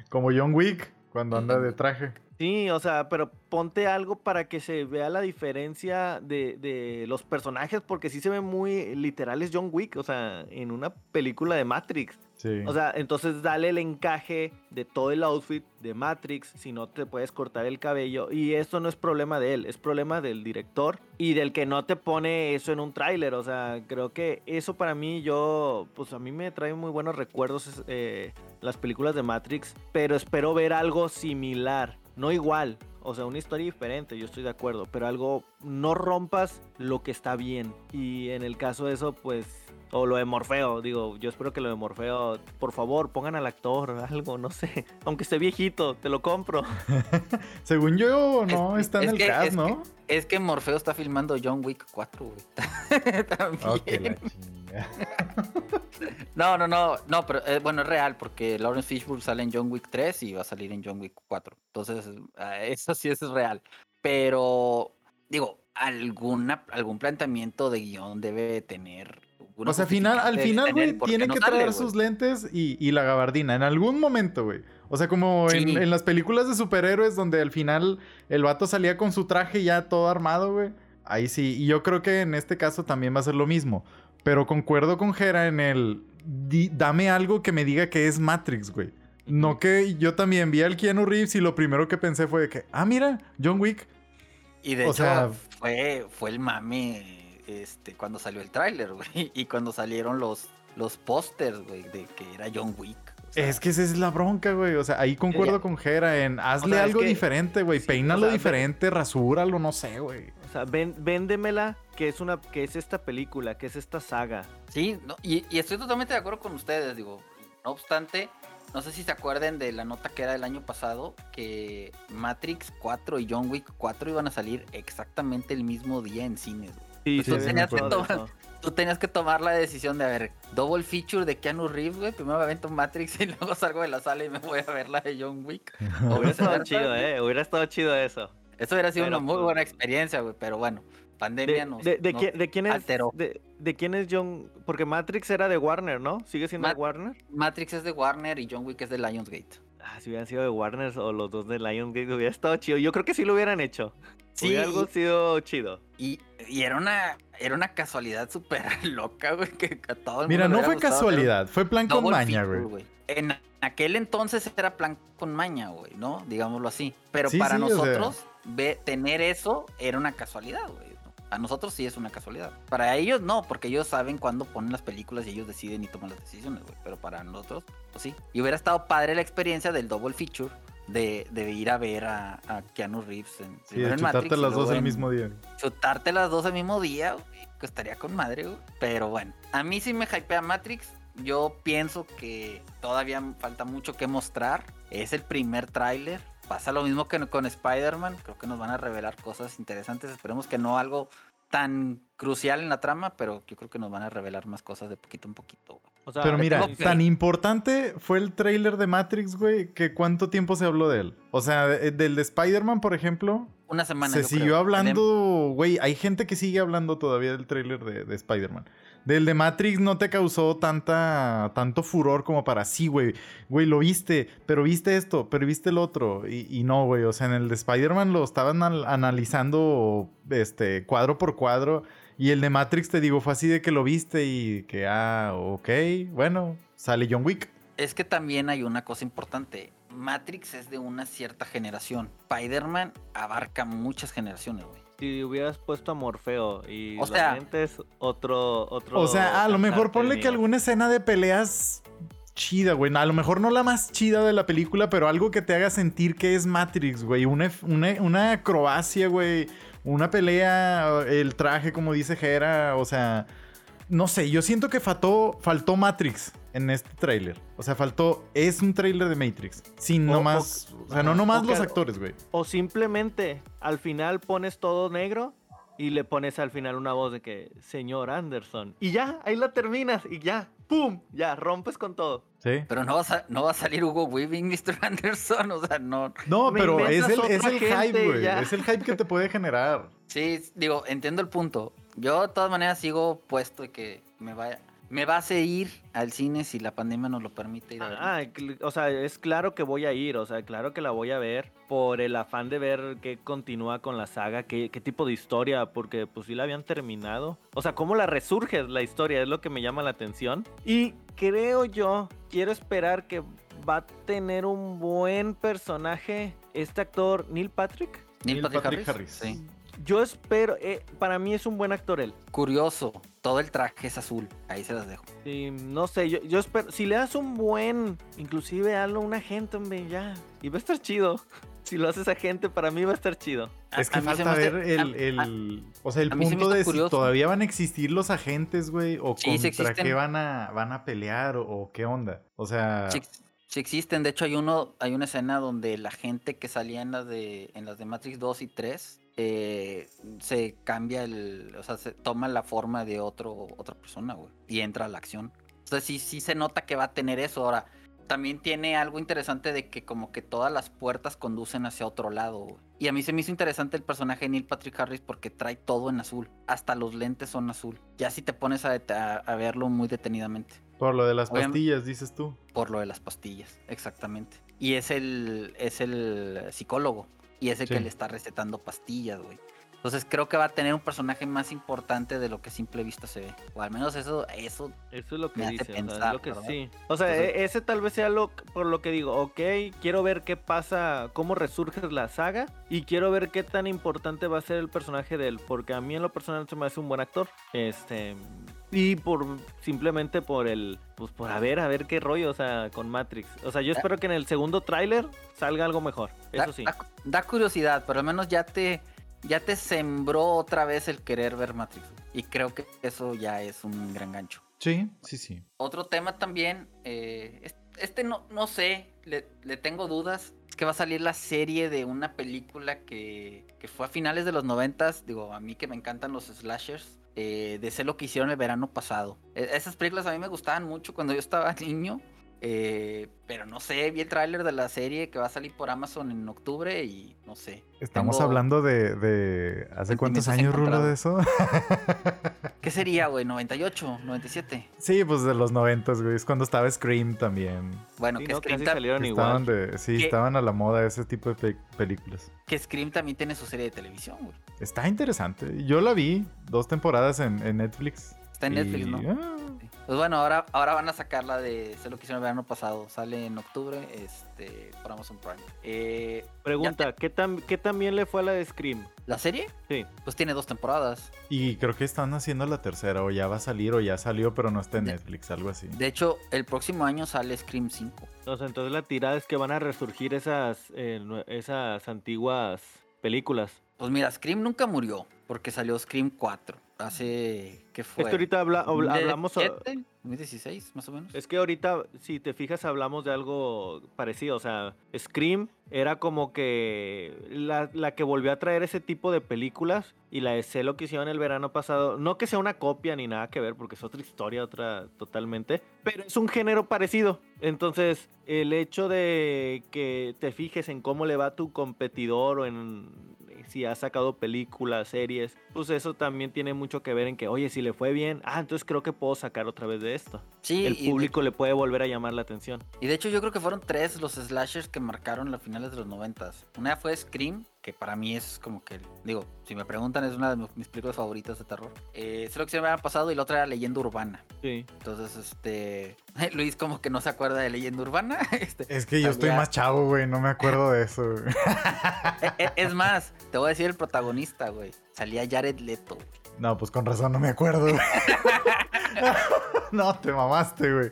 Como John Wick cuando anda de traje.
Sí, o sea, pero ponte algo para que se vea la diferencia de, de los personajes, porque sí se ven muy literales John Wick, o sea, en una película de Matrix.
Sí.
O sea, entonces dale el encaje de todo el outfit de Matrix, si no te puedes cortar el cabello. Y esto no es problema de él, es problema del director y del que no te pone eso en un tráiler. O sea, creo que eso para mí, yo, pues a mí me trae muy buenos recuerdos eh, las películas de Matrix, pero espero ver algo similar, no igual. O sea, una historia diferente, yo estoy de acuerdo, pero algo, no rompas lo que está bien. Y en el caso de eso, pues o lo de Morfeo, digo, yo espero que lo de Morfeo, por favor, pongan al actor, algo, no sé. Aunque esté viejito, te lo compro.
Según yo, no,
Es-
está en
es
el
que-
cast,
es
¿no?
que- Es que Morfeo está filmando John Wick 4, güey. También.
Ok,
No, no, no, no, pero eh, bueno, es real porque Lawrence Fishburne sale en John Wick 3 y va a salir en John Wick 4. Entonces, eh, eso sí es real. Pero, digo, alguna, algún planteamiento de guion debe tener.
O sea, final, al final, güey, tiene
no
que
sale,
traer
güey.
sus lentes y, y la gabardina. En algún momento, güey. O sea, como en,
Sí.
en las películas de superhéroes donde al final el vato salía con su traje ya todo armado, güey. Ahí sí. Y yo creo que en este caso también va a ser lo mismo. Pero concuerdo con Jera en el... di- dame algo que me diga que es Matrix, güey. No que yo también vi al Keanu Reeves y lo primero que pensé fue de que, ah, mira, John Wick.
Y de
O
hecho,
sea-
fue, fue el mame este, cuando salió el tráiler, güey. Y cuando salieron los, los pósters, güey, de que era John Wick. o sea,
Es que esa es la bronca, güey. O sea, ahí concuerdo con Jera en hazle
sea,
algo
que-
diferente, güey.
sí,
Peínalo
o sea, ve-
diferente, rasúralo, no sé, güey.
O sea, ven- véndemela que es una que es esta película, que es esta saga.
Sí, no, y, y estoy totalmente de acuerdo con ustedes, digo. No obstante, no sé si se acuerden de la nota que era el año pasado, que Matrix 4 y John Wick 4 iban a salir exactamente el mismo día en cines.
Sí, se
tú tenías que
tomar-
eso.
Tú tenías que tomar la decisión de, a ver, double feature de Keanu Reeves, güey. Primero me avento Matrix y luego salgo de la sala y me voy a ver la de John Wick.
Hubiera estado chido, eh. Hubiera estado chido eso.
Eso hubiera sido
Pero,
una muy
pues,
buena experiencia, güey. Pero bueno, pandemia
De,
nos,
de- de
nos
quién, de quién es
alteró.
de, de quién es John? Porque Matrix era de Warner, ¿no? ¿Sigue siendo
Ma-
de Warner?
Matrix es de Warner y John Wick es de Lionsgate.
Ah, si hubieran sido de Warner o los dos de Lionsgate hubiera estado chido. Yo creo que sí lo hubieran hecho.
Sí,
Hubiera algo sido chido.
Y, y era una era una casualidad súper loca, güey, que a todo el
Mira,
mundo
no fue
gustado
casualidad, fue plan con maña,
feature,
güey.
En aquel entonces era plan con maña, güey, ¿no? Digámoslo así. Pero
Sí,
para
sí, o sea.
Ve- tener eso era una casualidad, güey. A nosotros sí es una casualidad. Para ellos no, porque ellos saben cuándo ponen las películas y ellos deciden y toman las decisiones, güey. Pero para nosotros, pues sí. Y hubiera estado padre la experiencia del double feature de, de ir a ver a, a Keanu Reeves en,
Sí, de
en Matrix
chutarte las dos el mismo día.
chutarte las dos al mismo día, güey, que estaría con madre, güey. Pero bueno, a mí sí me hypea Matrix. Yo pienso que todavía falta mucho que mostrar. Es el primer tráiler. Pasa lo mismo que con Spider-Man. Creo que nos van a revelar cosas interesantes. Esperemos que no algo tan crucial en la trama, pero yo creo que nos van a revelar más cosas de poquito en poquito.
O sea,
Pero mira, tan importante fue el tráiler de Matrix, güey, que cuánto tiempo se habló de él. O sea, de- del de Spider-Man, por ejemplo,
Una semana.
se siguió
creo.
hablando, güey, hay gente que sigue hablando todavía del tráiler de, de Spider-Man. Del de Matrix no te causó tanta, tanto furor como para sí, güey. Güey, lo viste, pero viste esto, pero viste el otro. Y, y no, güey, o sea, en el de Spider-Man lo estaban al- analizando este, cuadro por cuadro. Y el de Matrix, te digo, fue así de que lo viste y que, ah, ok, bueno, sale John Wick.
Es que también hay una cosa importante. Matrix es de una cierta generación. Spider-Man abarca muchas generaciones, güey.
si hubieras puesto a Morfeo y
O
los
sea-
lentes, otro, otro.
O sea, a lo mejor ponle que alguna escena de peleas chida, güey. A lo mejor no la más chida de la película, pero algo que te haga sentir que es Matrix, güey. Una, una, una acrobacia, güey. Una pelea, el traje, como dice Jera. O sea, no sé. Yo siento que faltó, faltó Matrix en este tráiler. O sea, faltó... Es un tráiler de Matrix. Sin
O-
nomás... O, sea, no nomás los
que-
actores, güey.
O simplemente al final pones todo negro y le pones al final una voz de que, señor Anderson. Y ya, ahí la terminas y ya, ¡pum! Ya, rompes con todo.
Sí.
Pero no va, a, no va a salir Hugo Weaving, Mr. Anderson. O sea, no.
No, pero es el, es
otra
el
gente
hype, güey. Es el hype que te puede generar.
Sí, digo, entiendo el punto. Yo de todas maneras sigo puesto y que me vaya. Me vas a ir al cine si la pandemia nos lo permite. Ir a verla.
Ah, o sea, es claro que voy a ir, o sea, claro que la voy a ver por el afán de ver qué continúa con la saga, qué, qué tipo de historia, porque pues sí la habían terminado. O sea, cómo la resurge la historia, es lo que me llama la atención. Y creo yo, quiero esperar que va a tener un buen personaje este actor Neil Patrick.
Neil
Neil
Patrick,
Patrick
Harris.
Harris.
Sí.
Yo espero, eh, para mí es un buen actor él.
Curioso, todo el traje es azul. Ahí se las dejo.
Y no sé, yo, yo espero, si le das un buen, inclusive hazlo un agente, hombre, ya. Y va a estar chido. Si lo haces agente, para mí va a estar chido.
Es que
a
falta
me hace-
ver el,
a-
el-
a-
o sea, el
se
punto de si todavía van a existir los agentes, güey, o
Sí, sí
contra qué van a, van a pelear, o, o qué onda. O sea,
Sí, ex- sí existen, de hecho hay uno, hay una escena donde la gente que salía en las de, en las de Matrix 2 y 3 eh, se cambia el, o sea, se toma la forma de otro, otra persona, güey, y entra a la acción. Entonces sí, sí se nota que va a tener eso. Ahora, también tiene algo interesante de que como que todas las puertas conducen hacia otro lado, güey. Y a mí se me hizo interesante el personaje de Neil Patrick Harris porque trae todo en azul. Hasta los lentes son azul. Ya si te pones a, det- a- a verlo muy detenidamente
por lo de las pastillas, dices tú.
por lo de las pastillas, exactamente. Y es el, es el psicólogo. Y es el que
Sí.
le está recetando pastillas, güey. Entonces creo que va a tener un personaje más importante de lo que a simple vista se ve. O al menos eso, eso.
Eso es lo que
Me hace
dice, o sea, es
pensar,
lo que
¿verdad?
sí. O sea,
Entonces-
e- ese tal vez sea lo por lo que digo, ok, quiero ver qué pasa, cómo resurge la saga y quiero ver qué tan importante va a ser el personaje de él, porque a mí en lo personal se me hace un buen actor. Este y por simplemente por el pues por a ver, a ver qué rollo, o sea, con Matrix. O sea, yo espero que en el segundo tráiler salga algo mejor.
Da,
Eso sí.
da- da curiosidad, pero al menos ya te, ya te sembró otra vez el querer ver Matrix. Y creo que eso ya es un gran gancho.
Sí, sí, sí.
Otro tema también, eh, es- este no, no sé, le, le tengo dudas. Es que va a salir la serie de una película que, que fue a finales de los noventas. Digo, a mí que me encantan los slashers. Eh, de ser lo que hicieron el verano pasado. E- esas películas a mí me gustaban mucho cuando yo estaba niño. Eh, pero no sé, vi el tráiler de la serie que va a salir por Amazon en octubre y no sé.
Estamos
Tengo
hablando de, de... ¿Hace cuántos años, Rulo, de eso?
¿Qué sería, güey? ¿98? ¿97?
sí, pues de los noventas, güey. Es cuando estaba Scream también.
Bueno,
Sí,
que,
no,
Scream
salieron
Estaban
igual.
de, sí,
¿Qué?
estaban a la moda ese tipo de pe- películas.
que Scream también tiene su serie de televisión, güey.
Está interesante. Yo la vi dos temporadas en, en Netflix.
Está en Netflix, ¿no?
ah,
Pues bueno, ahora, ahora van a sacar la de Sé lo que hicieron el verano pasado. Sale en octubre este, por Amazon Prime. Eh,
Pregunta, ¿qué tan qué tan bien le fue a la de Scream?
¿La serie?
Sí.
Pues tiene dos temporadas.
y creo que están haciendo la tercera, o ya va a salir, o ya salió, pero no está en
De-
Netflix, algo así.
De hecho, el próximo año sale Scream 5.
O sea, entonces la tirada es que van a resurgir esas, eh, esas antiguas películas.
Pues mira, Scream nunca murió, porque salió Scream 4. Hace. ¿Qué fue?
Es que ahorita habla- habla- hablamos... o-
2007, 2016, más o menos.
Es que ahorita, si te fijas, hablamos de algo parecido. O sea, Scream era como que la, la que volvió a traer ese tipo de películas. Y la de Sé lo que hicieron el verano pasado. No que sea una copia ni nada que ver, porque es otra historia, otra totalmente. Pero es un género parecido. Entonces, el hecho de que te fijes en cómo le va a tu competidor o en si ha sacado películas, series, pues eso también tiene mucho que ver en que, oye, si le fue bien, ah, entonces creo que puedo sacar otra vez de esto
Sí,
el
de-
público le puede volver a llamar la atención.
Y de hecho yo creo que fueron tres los slashers que marcaron las finales de los noventas. Una fue Scream, que para mí es como que, digo, si me preguntan es una de mis- películas favoritas de terror. Eh, sé lo que se me había pasado y la otra era Leyenda Urbana.
Sí.
Entonces, este, Luis como que no se acuerda de Leyenda Urbana. Este,
Es que yo estoy más chavo, güey, no me acuerdo de eso. güey.
e- e- Es más, te voy a decir el protagonista, güey. Salía Jared Leto. güey.
No, pues con razón no me acuerdo. güey. no, te mamaste, güey.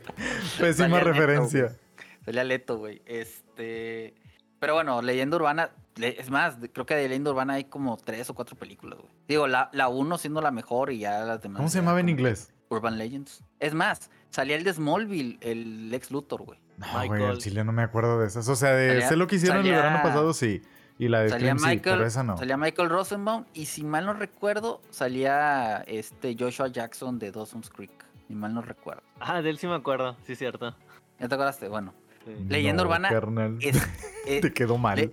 Pésima
Salía
referencia.
güey. Salía Leto, güey. Este, pero bueno, Leyenda Urbana, es más, creo que de Leyenda Urbana hay como tres o cuatro películas, güey. Digo, la, la uno siendo la mejor y ya las demás.
¿Cómo se llamaba en inglés?
Urban Legends. Es más, salía el de Smallville, el Lex Luthor, güey.
No, güey, al chile no me acuerdo de esas. O sea, de
Salía-
sé lo que hicieron el
salía-
verano pasado, sí. Y la de
Salía
sí,
Michael,
pero esa no.
salía Michael Rosenbaum y si mal no recuerdo, salía este Joshua Jackson de Dawson's Creek. Si mal no recuerdo.
Ah, de él sí me acuerdo, sí, cierto.
¿Ya te acuerdas? Bueno,
Sí.
Leyenda
No,
Urbana
carnal.
es, eh,
Te quedó mal.
Le-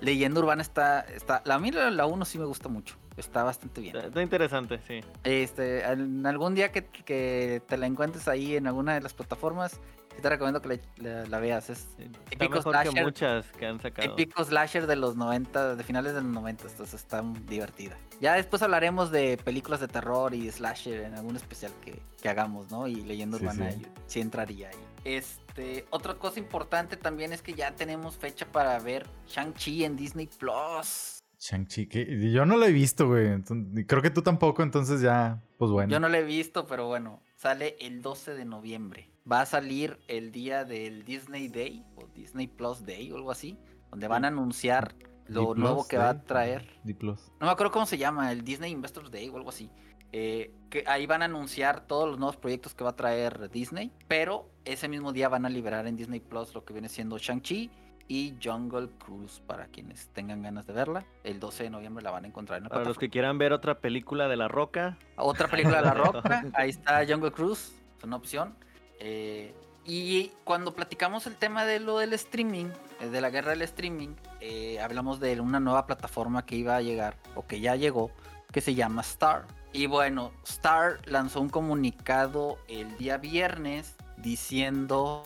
Leyenda Urbana está, está, la mira la 1 sí me gusta mucho, está bastante bien.
Está interesante, sí.
Este, en algún día que, que te la encuentres ahí en alguna de las plataformas, sí te recomiendo que la, la- la veas. Es
Está
típico
mejor que
slasher,
muchas que han sacado.
típico slasher de los 90, de finales de los 90, entonces está divertida. Ya después hablaremos de películas de terror y slasher en algún especial que, que hagamos, ¿no? Y Leyenda
Sí,
Urbana
sí.
sí entraría ahí. Este, otra cosa importante también es que ya tenemos fecha para ver Shang-Chi en Disney Plus.
Shang-Chi, que yo no lo he visto, güey. Creo que tú tampoco, entonces ya, pues bueno.
Yo no lo he visto, pero bueno, sale el 12 de noviembre. Va a salir el día del Disney Day o Disney Plus Day o algo así, donde van a anunciar lo
D+,
nuevo que va a traer.
D+.
No me acuerdo cómo se llama, el Disney Investors Day o algo así. Eh, que ahí van a anunciar todos los nuevos proyectos que va a traer Disney, pero ese mismo día van a liberar en Disney Plus lo que viene siendo Shang-Chi y Jungle Cruise para quienes tengan ganas de verla. El 12 de noviembre la van a encontrar en la
Para los que quieran ver otra película de La Roca,
Otra película de La Roca, ahí está Jungle Cruise, es una opción. Eh, y cuando platicamos el tema de lo del streaming, eh, de la guerra del streaming, eh, hablamos de una nueva plataforma que iba a llegar, o que ya llegó, que se llama Star. Y bueno, Star lanzó un comunicado el día viernes diciendo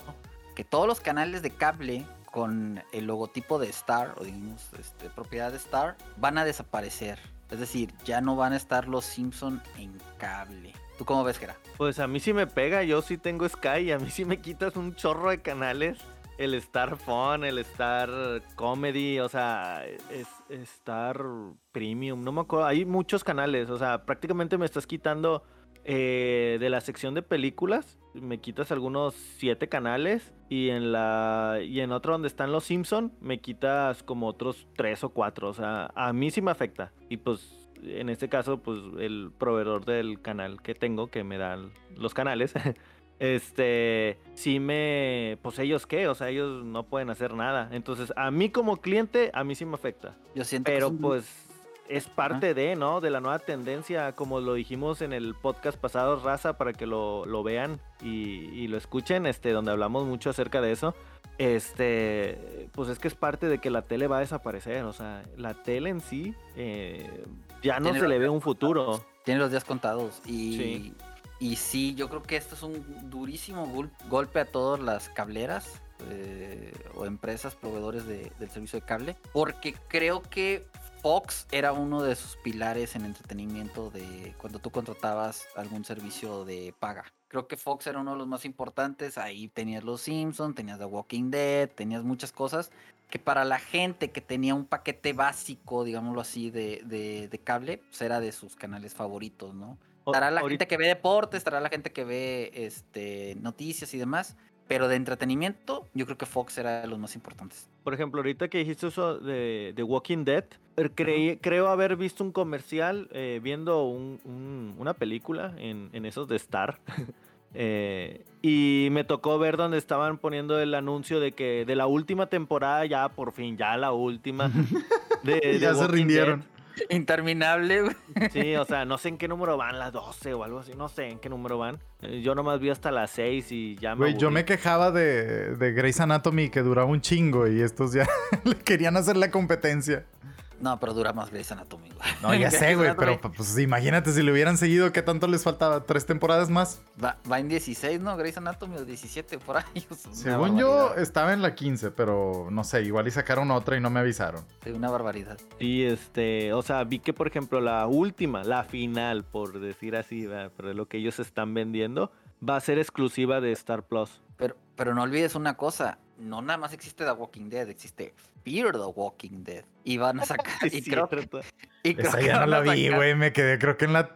que todos los canales de cable con el logotipo de Star, o digamos, este, propiedad de Star, van a desaparecer. Es decir, ya no van a estar los Simpson en cable. ¿Tú cómo ves, Gera?
pues a mí sí me pega, yo sí tengo Sky, a mí sí me quitas un chorro de canales. El Star Fun, el Star Comedy, o sea, es Star Premium, no me acuerdo, hay muchos canales, o sea, prácticamente me estás quitando eh, de la sección de películas, me quitas algunos siete canales y en la y en otro donde están los Simpson me quitas como otros tres o cuatro, o sea, a mí sí me afecta y pues en este caso pues el proveedor del canal que tengo que me dan los canales este, sí me, pues ellos qué, o sea, ellos no pueden hacer nada. Entonces, a mí como cliente, a mí sí me afecta.
Yo siento que
Pero
un-
pues es parte de, ¿no? De la nueva tendencia, como lo dijimos en el podcast pasado, Raza, para que lo, lo vean y, y lo escuchen, este, donde hablamos mucho acerca de eso. Este, pues es que es parte de que la tele va a desaparecer, o sea, la tele en sí eh, ya no
Tiene
se le ve un futuro.
tiene los días contados. Y
Sí.
y sí, yo creo que esto es un durísimo gol- golpe a todas las cableras eh, o empresas proveedores de- del servicio de cable. Porque creo que Fox era uno de sus pilares en entretenimiento de cuando tú contratabas algún servicio de paga. Creo que Fox era uno de los más importantes. Ahí tenías Los Simpsons, tenías The Walking Dead, tenías muchas cosas que para la gente que tenía un paquete básico, digámoslo así, de, de- de cable, pues era de sus canales favoritos, ¿no? Estará la
ahorita-
gente que ve deportes, estará la gente que ve este, noticias y demás. Pero de entretenimiento, yo creo que Fox era de los más importantes.
Por ejemplo, ahorita que dijiste eso de, de Walking Dead, er, creí- creo haber visto un comercial eh, viendo un- un- una película en, en esos de Star. Eh, y me tocó ver donde estaban poniendo el anuncio de que de la última temporada, ya por fin, ya la última. De, de
ya se rindieron.
Interminable, güey.
Sí, o sea, no sé en qué número van, las 12 o algo así, no sé en qué número van. Eh, Yo nomás vi hasta las 6 y ya me
Güey, yo me quejaba de, de Grey's Anatomy que duraba un chingo y estos ya le querían hacer la competencia.
No, pero dura más Grey's Anatomy, güey.
No, ya sé, güey, pero pues imagínate si le hubieran seguido, ¿qué tanto les faltaba? ¿Tres temporadas más?
Va, va en 16, ¿no? Grey's Anatomy o 17 por ahí.
Según yo, estaba en la 15, pero no sé, igual y sacaron otra y no me avisaron.
Sí, una barbaridad.
Sí, este, o sea, vi que por ejemplo la última, la final, por decir así, ¿verdad? pero es lo que ellos están vendiendo, va a ser exclusiva de Star Plus.
Pero, pero no olvides una cosa. No nada más existe The Walking Dead, existe Fear the Walking Dead. Y van a sacar... y creo, y creo
Esa
que
ya no la vi, güey, me quedé, creo que en la...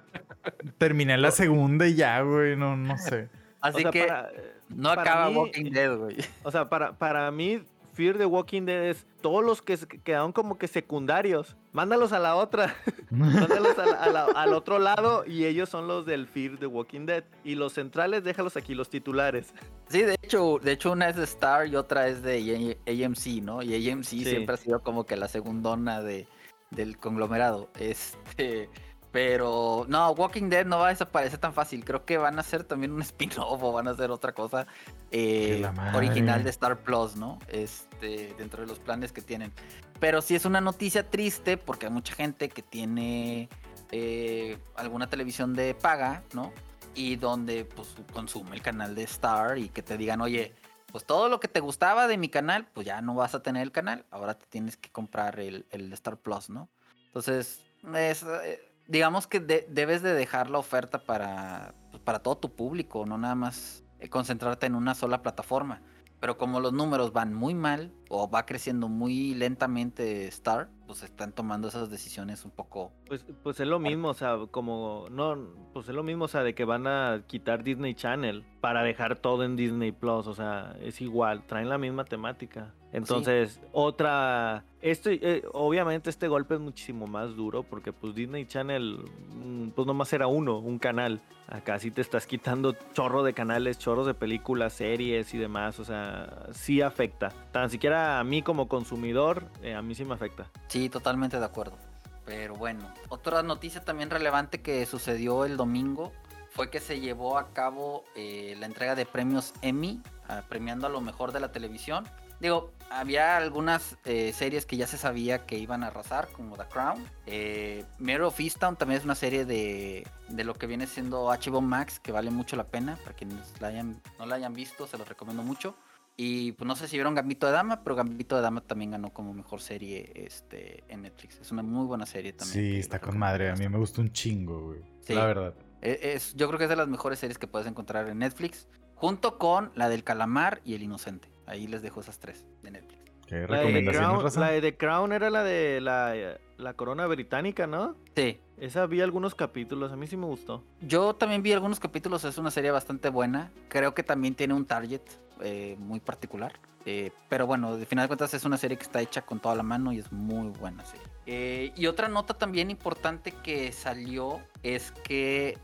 Terminé en la segunda y ya, güey, no, no sé.
Así
o sea,
que
para,
no
para
acaba
mí-
Walking Dead, güey.
o sea, para, para mí, Fear the Walking Dead es todos los que quedaron como que secundarios. Mándalos a la otra, mándalos a la- a la- al otro lado y ellos son los del Fear the Walking Dead. Y los centrales, déjalos aquí, los titulares.
Sí, de hecho, de hecho una es de Star y otra es de AMC, ¿no? Y AMC
Sí.
siempre ha sido como que la segundona de, del conglomerado. Este, Pero no, Walking Dead no va a desaparecer tan fácil. Creo que van a hacer también un spin-off o van a hacer otra cosa eh, original de Star Plus, ¿no? Este, dentro de los planes que tienen. Pero sí es una noticia triste porque hay mucha gente que tiene eh, alguna televisión de paga, ¿no? Y donde pues consume el canal de Star y que te digan, oye, pues todo lo que te gustaba de mi canal, pues ya no vas a tener el canal, ahora te tienes que comprar el, Star Plus, ¿no? Entonces, es, eh, digamos que debes de dejar la oferta para, pues, para todo tu público, no nada más eh, concentrarte en una sola plataforma. Pero como los números van muy mal o va creciendo muy lentamente Star, pues están tomando esas decisiones un poco.
Pues, pues es lo mismo, o sea, como no, pues es lo mismo, o sea, de que van a quitar Disney Channel para dejar todo en Disney Plus, o sea, es igual, traen la misma temática. Entonces, otra, este, eh, obviamente este golpe es muchísimo más duro porque pues Disney Channel, mm, pues nomás era uno, un canal. Acá sí te estás quitando chorro de canales, chorros de películas, series y demás, o sea, sí afecta. Tan siquiera a mí como consumidor, eh, a mí sí me afecta.
Sí, totalmente de acuerdo. Pero bueno, otra noticia también relevante que sucedió el domingo fue que se llevó a cabo eh, la entrega de premios Emmy, premiando a lo mejor de la televisión. Digo, había algunas eh, series que ya se sabía que iban a arrasar, como The Crown. Eh, Mare of Easttown también es una serie de, de, lo que viene siendo HBO Max, que vale mucho la pena. Para quienes la hayan, no la hayan visto, se los recomiendo mucho. Y pues no sé si vieron Gambito de Dama, pero Gambito de Dama también ganó como mejor serie este, en Netflix. Es una muy buena serie también.
Sí, está con madre. A mí me gusta un chingo, güey. La verdad.
E, es, yo creo que es de las mejores series que puedes encontrar en Netflix. Junto con la del Calamar y El Inocente. Ahí les dejo esas tres de Netflix.
¿Qué recomendaciones, la, de The Crown era la de la, la corona británica, ¿no?
Sí.
Esa vi algunos capítulos, a mí sí me gustó.
Yo también vi algunos capítulos, es una serie bastante buena. Creo que también tiene un target eh, muy particular. Eh, pero bueno, de final de cuentas es una serie que está hecha con toda la mano y es muy buena serie. Eh, y otra nota también importante que salió es que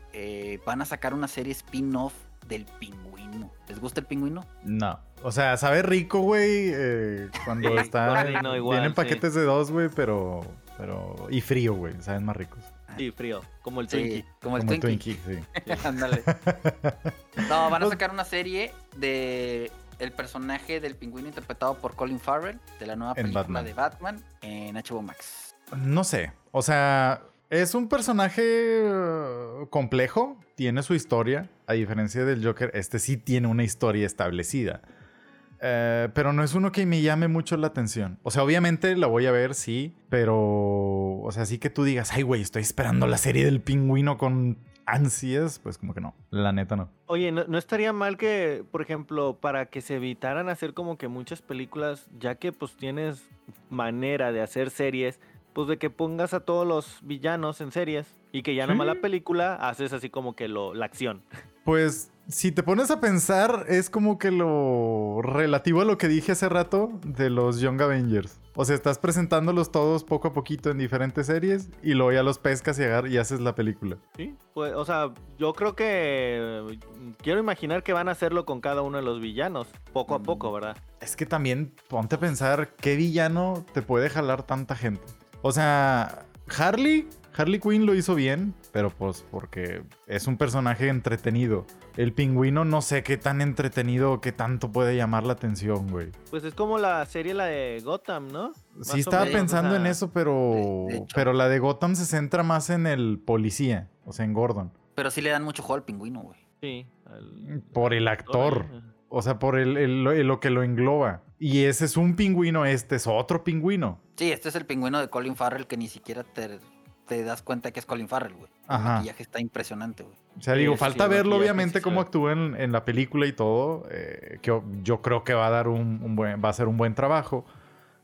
van a sacar una serie spin-off del pingüino. ¿Les gusta el pingüino?
No. O sea, sabe rico, güey, cuando está... Vienen paquetes de dos, güey, pero, pero... Y frío, güey, saben más ricos.
Sí, frío, como el Twinkie.
Como el Twinkie. sí. Ándale. no, van a sacar una serie de el personaje del pingüino interpretado por Colin Farrell de la nueva película de Batman en HBO Max.
No sé, o sea, es un personaje uh, complejo, tiene su historia, a diferencia del Joker, este sí tiene una historia establecida. Eh, pero no es uno que me llame mucho la atención. O sea, obviamente la voy a ver, sí, pero. O sea, sí que tú digas, ay, güey, estoy esperando la serie del pingüino con ansias, pues como que no, la neta no.
Oye, no, estaría mal que, por ejemplo, para que se evitaran hacer como que muchas películas, ya que pues tienes manera de hacer series, pues de que pongas a todos los villanos en series y que ya nomás la película haces así como que lo, la acción.
Pues si te pones a pensar, es como que lo relativo a lo que dije hace rato de los Young Avengers. O sea, estás presentándolos todos poco a poquito en diferentes series y luego ya los pescas y, y haces la película.
Sí, pues, o sea, yo creo que quiero imaginar que van a hacerlo con cada uno de los villanos, poco a poco, mm. ¿verdad?
Es que también ponte a pensar qué villano te puede jalar tanta gente. O sea, Harley Harley Quinn lo hizo bien, pero pues porque es un personaje entretenido. El pingüino no sé qué tan entretenido o qué tanto puede llamar la atención, güey.
Pues es como la serie la de Gotham, ¿no?
sí estaba pensando en eso, pero pero la de Gotham se centra más en el policía, o sea, en Gordon.
Pero sí le dan mucho juego al pingüino, güey.
Sí.
Por el actor. O sea, por el, lo que lo engloba. Y ese es un pingüino, este es otro pingüino.
Sí, este es el pingüino de Colin Farrell que ni siquiera te te das cuenta que es Colin Farrell, güey. El maquillaje está impresionante, güey.
O sea, digo, falta verlo obviamente cómo actúa en, la película y todo. Eh, que yo, creo que va a dar un, buen, va a ser un buen trabajo.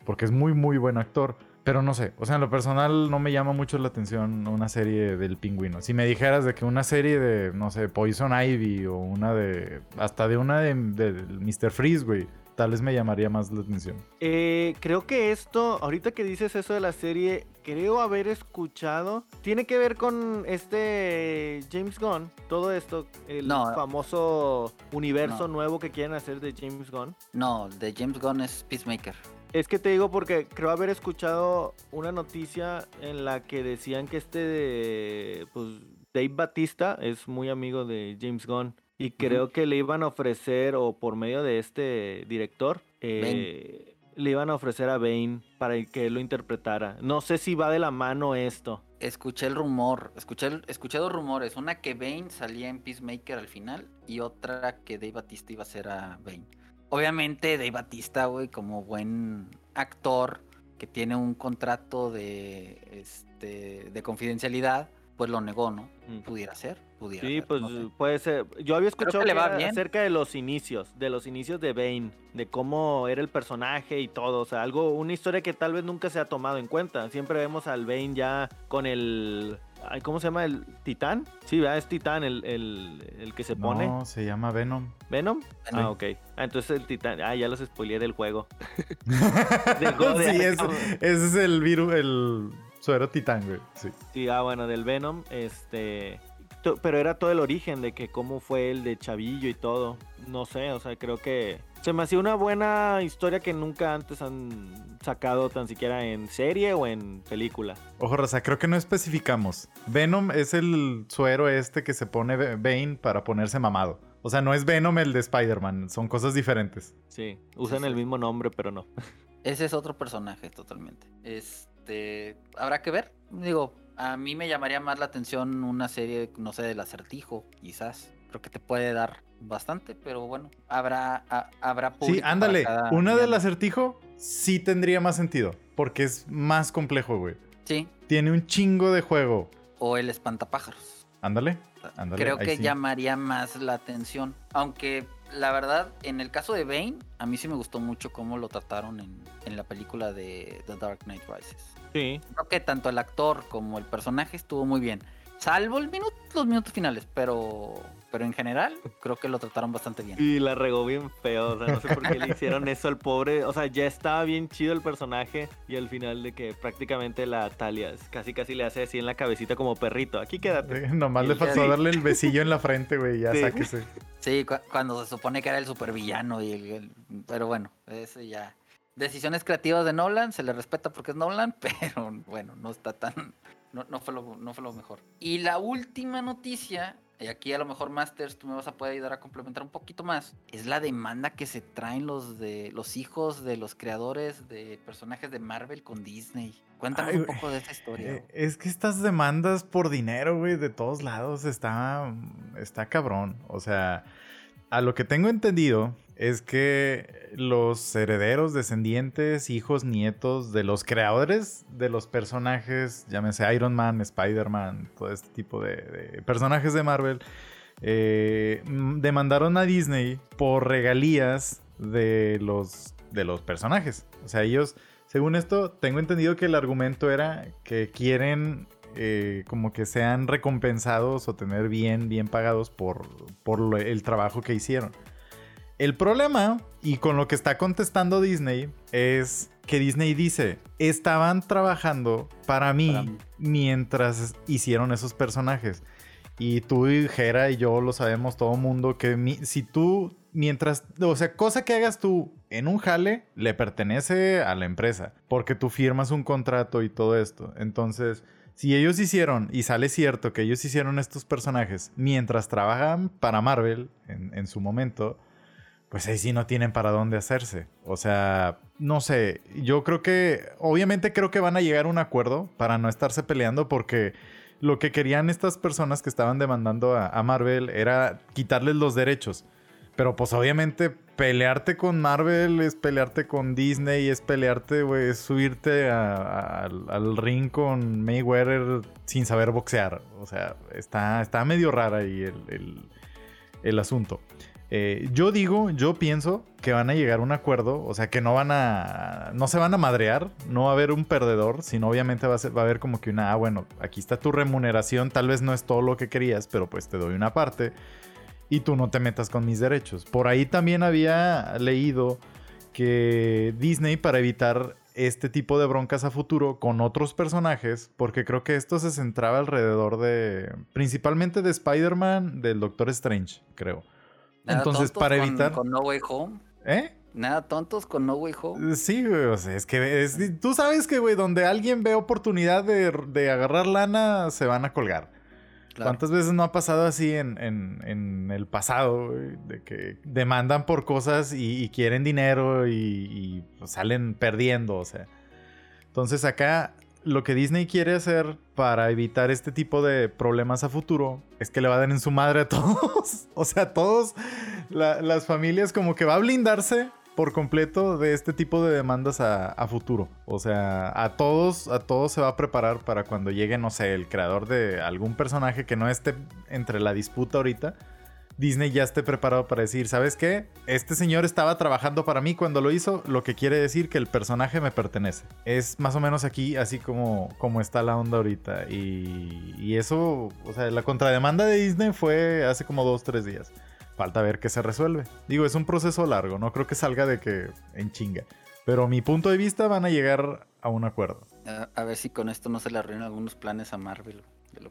Porque es muy, muy buen actor. Pero no sé, o sea, en lo personal no me llama mucho la atención una serie del pingüino. Si me dijeras de que una serie de, no sé, Poison Ivy o una de, hasta de una de, de Mr. Freeze, güey, tal vez me llamaría más la atención.
Eh, creo que esto, ahorita que dices eso de la serie, creo haber escuchado, tiene que ver con este James Gunn, todo esto, el famoso universo nuevo que quieren hacer de James Gunn.
No, de James Gunn es Peacemaker.
Es que te digo porque creo haber escuchado una noticia en la que decían que este, pues, Dave Batista es muy amigo de James Gunn. Y creo que le iban a ofrecer, o por medio de este director, eh, le iban a ofrecer a Bane para que él lo interpretara. No sé si va de la mano esto.
Escuché el rumor, escuché, escuché dos rumores. Una que Bane salía en Peacemaker al final y otra que Dave Batista iba a ser a Bane. Obviamente Dave Batista, güey, como buen actor que tiene un contrato de, este, de confidencialidad, pues lo negó, ¿no? Pudiera ser, pudiera
Sí,
ser,
pues
no sé.
puede ser. Yo había escuchado
le va bien.
acerca de los inicios, de los inicios de Bane, de cómo era el personaje y todo. O sea, algo, una historia que tal vez nunca se ha tomado en cuenta. Siempre vemos al Bane ya con el. ¿Cómo se llama? ¿El Titán? Sí, ¿verdad? Es Titán el, el, el que se pone.
No, se llama Venom.
¿Venom?
Venom.
Ah, ok. Ah, entonces el Titán. Ah, ya los spoileé del juego. Del juego de
sí, ese es el virus, el suero titán, güey. Sí.
Sí, ah, bueno, del Venom, este... Pero era todo el origen de que cómo fue el de Chavillo y todo. No sé, o sea, creo que se me hacía una buena historia que nunca antes han sacado tan siquiera en serie o en película.
Ojo, Raza, creo que no especificamos. Venom es el suero este que se pone Bane para ponerse mamado. O sea, no es Venom el de Spider-Man, son cosas diferentes.
Sí, usan
sí.
el mismo nombre, pero no.
Ese es otro personaje totalmente. Este, habrá que ver. Digo, a mí me llamaría más la atención una serie, no sé, del acertijo, quizás. Creo que te puede dar bastante, pero bueno, habrá, a- habrá
Sí, ándale.
cada
Una del acertijo sí tendría más sentido, porque es más complejo, güey.
Sí,
Tiene un chingo de juego.
o el espantapájaros.
Ándale. Ándale,
Creo que
sí.
llamaría más la atención. Aunque la verdad, en el caso de Bane, a mí sí me gustó mucho cómo lo trataron en, en la película de The Dark Knight Rises.
Sí,
Creo que tanto el actor como el personaje estuvo muy bien. Salvo el minuto, los minutos finales, pero, pero en general creo que lo trataron bastante bien.
y la regó bien feo, o sea, no sé por qué le hicieron eso al pobre, o sea, ya estaba bien chido el personaje y al final de que prácticamente la Talia casi casi le hace así en la cabecita como perrito, aquí quédate.
Nomás
Y
le faltó darle el besillo en la frente, güey. Ya
Sí.
sáquese.
Sí, cu- cuando se supone que era el supervillano y el, el- pero bueno, ese ya. Decisiones creativas de Nolan, se le respeta porque es Nolan, pero bueno, no está tan. No, no fue, lo, no fue lo mejor. Y la última noticia, y aquí a lo mejor Masters, tú me vas a poder ayudar a complementar un poquito más, es la demanda que se traen los de los hijos de los creadores de personajes de Marvel con Disney. Cuéntanos
Ay,
un poco de esa historia.
Eh, es que estas demandas por dinero, güey, de todos lados está, está cabrón. O sea, a lo que tengo entendido es que los herederos, descendientes, hijos, nietos de los creadores de los personajes, llámese Iron Man, Spider-Man, todo este tipo de, personajes de Marvel, eh, demandaron a Disney por regalías de los, de los personajes. O sea, ellos, según esto, tengo entendido que el argumento era que quieren eh, como que sean recompensados o tener bien, bien pagados por, por el trabajo que hicieron. El problema, y con lo que está contestando Disney, es que Disney dice, estaban trabajando para mí,
Para mí.
mientras hicieron esos personajes. Y tú y Jera y yo lo sabemos todo mundo que mi- si tú, mientras, o sea, cosa que hagas tú en un jale, le pertenece a la empresa, porque tú firmas un contrato y todo esto. Entonces, si ellos hicieron, y sale cierto que ellos hicieron estos personajes mientras trabajan para Marvel en, en su momento, pues ahí sí no tienen para dónde hacerse. O sea, no sé, yo creo que, obviamente creo que van a llegar a un acuerdo para no estarse peleando porque lo que querían estas personas que estaban demandando a, a Marvel era quitarles los derechos. Pero pues obviamente pelearte con Marvel es pelearte con Disney, es pelearte, güey, es subirte a- a- al, al ring con Mayweather sin saber boxear. O sea, está, está medio rara ahí el, el- el asunto. Eh, yo digo, yo pienso que van a llegar a un acuerdo, o sea, que no van a, no se van a madrear, no va a haber un perdedor, sino obviamente va a, va a haber como que una, ah, bueno, aquí está tu remuneración, tal vez no es todo lo que querías, pero pues te doy una parte y tú no te metas con mis derechos. Por ahí también había leído que Disney para evitar este tipo de broncas a futuro con otros personajes, porque creo que esto se centraba alrededor de, principalmente de Spider-Man, del Doctor Strange, creo.
Nada
Entonces, para
con-
evitar...
Con No Way Home.
¿Eh?
Nada tontos con No Way Home.
Sí, güey, o sea, es que tú sabes que, güey, donde alguien ve oportunidad de, de agarrar lana, se van a colgar. ¿Cuántas veces no ha pasado así en, en, el pasado, De que demandan por cosas y, quieren dinero y, pues, salen perdiendo, o sea. Entonces acá lo que Disney quiere hacer para evitar este tipo de problemas a futuro es que le va a dar en su madre a todos. o sea, todos, las familias como que va a blindarse por completo de este tipo de demandas a, futuro. O sea, a todos, a todos se va a preparar para cuando llegue, no sé, el creador de algún personaje que no esté entre la disputa ahorita. Disney ya esté preparado para decir, ¿sabes qué? Este señor estaba trabajando para mí cuando lo hizo, lo que quiere decir que el personaje me pertenece. Es más o menos aquí, así como, como está la onda ahorita. Y, y eso, o sea, la contrademanda de Disney fue hace como dos, tres días. Falta ver qué se resuelve. Digo, es un proceso largo, no creo que salga de que en chinga. Pero mi punto de vista van a llegar a un acuerdo.
A, ver si con esto no se le arruinan algunos planes a Marvel.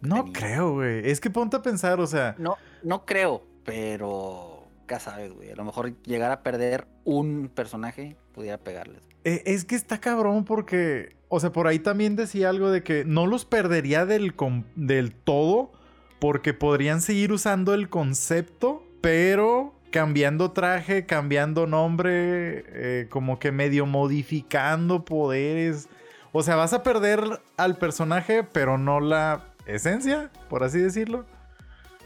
no creo, güey. Es que ponte a pensar, o sea.
No, no creo, pero ya sabes, güey. A lo mejor llegar a perder un personaje pudiera pegarles.
Eh, es que está cabrón porque, o sea, por ahí también decía algo de que no los perdería del, del todo porque podrían seguir usando el concepto pero cambiando traje, cambiando nombre, eh, como que medio modificando poderes. O sea, vas a perder al personaje, pero no la esencia, por así decirlo.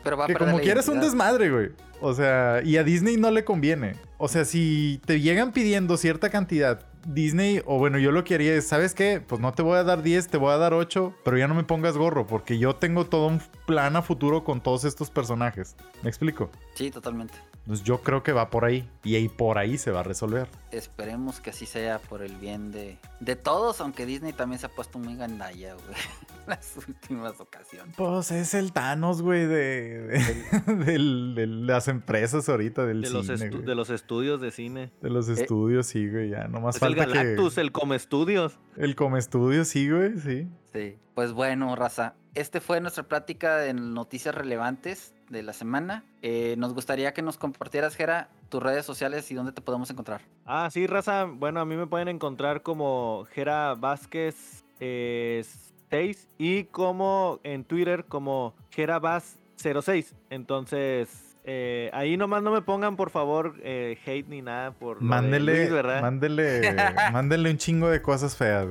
Pero va a que como quieres un desmadre, güey. O sea, y a Disney no le conviene. O sea, si te llegan pidiendo cierta cantidad Disney, o bueno, yo lo que haría es, ¿sabes qué? Pues no te voy a dar 10, te voy a dar 8, pero ya no me pongas gorro, porque yo tengo todo un plan a futuro con todos estos personajes. ¿Me explico?
Sí, totalmente.
Pues yo creo que va por ahí y ahí por ahí se va a resolver.
Esperemos que así sea por el bien de, de todos, aunque Disney también se ha puesto muy gandalla, güey. Las últimas ocasiones.
Pues es el Thanos, güey, de, de, las empresas ahorita, del
de
cine.
Los de los estudios de cine.
De los eh, estudios, sí, güey, ya. Nomás falta
el Galactus, el Come Estudios.
El Come Estudios, sí, güey, sí.
Sí. Pues bueno, raza. Este fue nuestra plática de noticias relevantes de la semana. Eh, nos gustaría que nos compartieras, Jera, tus redes sociales y dónde te podemos encontrar.
Ah, sí, raza. Bueno, a mí me pueden encontrar como Jera Vázquez 6 eh, y como en Twitter como Jera Vaz 06. Entonces, eh, ahí nomás no me pongan, por favor, hate ni nada por.
Mándele, mándele, mándele un chingo de cosas feas,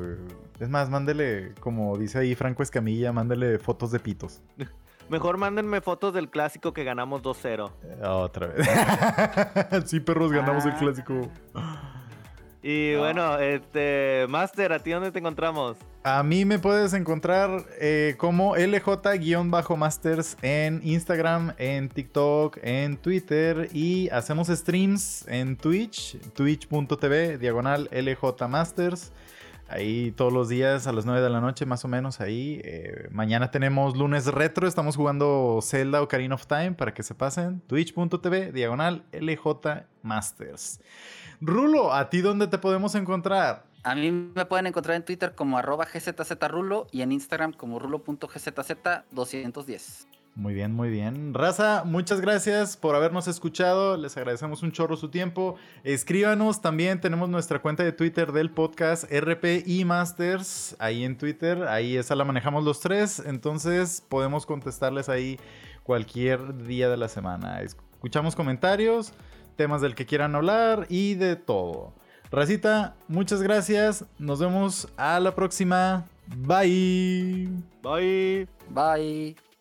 es más, mándele, como dice ahí Franco Escamilla, mándele fotos de pitos.
Mejor mándenme fotos del clásico que ganamos 2-0.
Eh, otra vez. sí, perros, ganamos el ah. clásico.
Y bueno, este, Master, ¿a ti dónde te encontramos?
A mí me puedes encontrar eh, como LJ-Masters en Instagram, en TikTok, en Twitter y hacemos streams en Twitch, twitch.tv, diagonal LJ Masters. Ahí todos los días a las 9 de la noche, más o menos ahí. Eh, mañana tenemos lunes retro. Estamos jugando Zelda Ocarina of Time para que se pasen. Twitch.tv, diagonal LJ Masters. Rulo, ¿a ti dónde te podemos encontrar?
A mí me pueden encontrar en Twitter como arroba gzzrulo y en Instagram como rulo.gzz210.
Muy bien, muy bien. Raza, muchas gracias por habernos escuchado. Les agradecemos un chorro su tiempo. Escríbanos también. Tenemos nuestra cuenta de Twitter del podcast RPI Masters. Ahí en Twitter. Ahí esa la manejamos los tres. Entonces podemos contestarles ahí cualquier día de la semana. Escuchamos comentarios, temas del que quieran hablar y de todo. Racita, muchas gracias. Nos vemos a la próxima. Bye.
Bye.
Bye.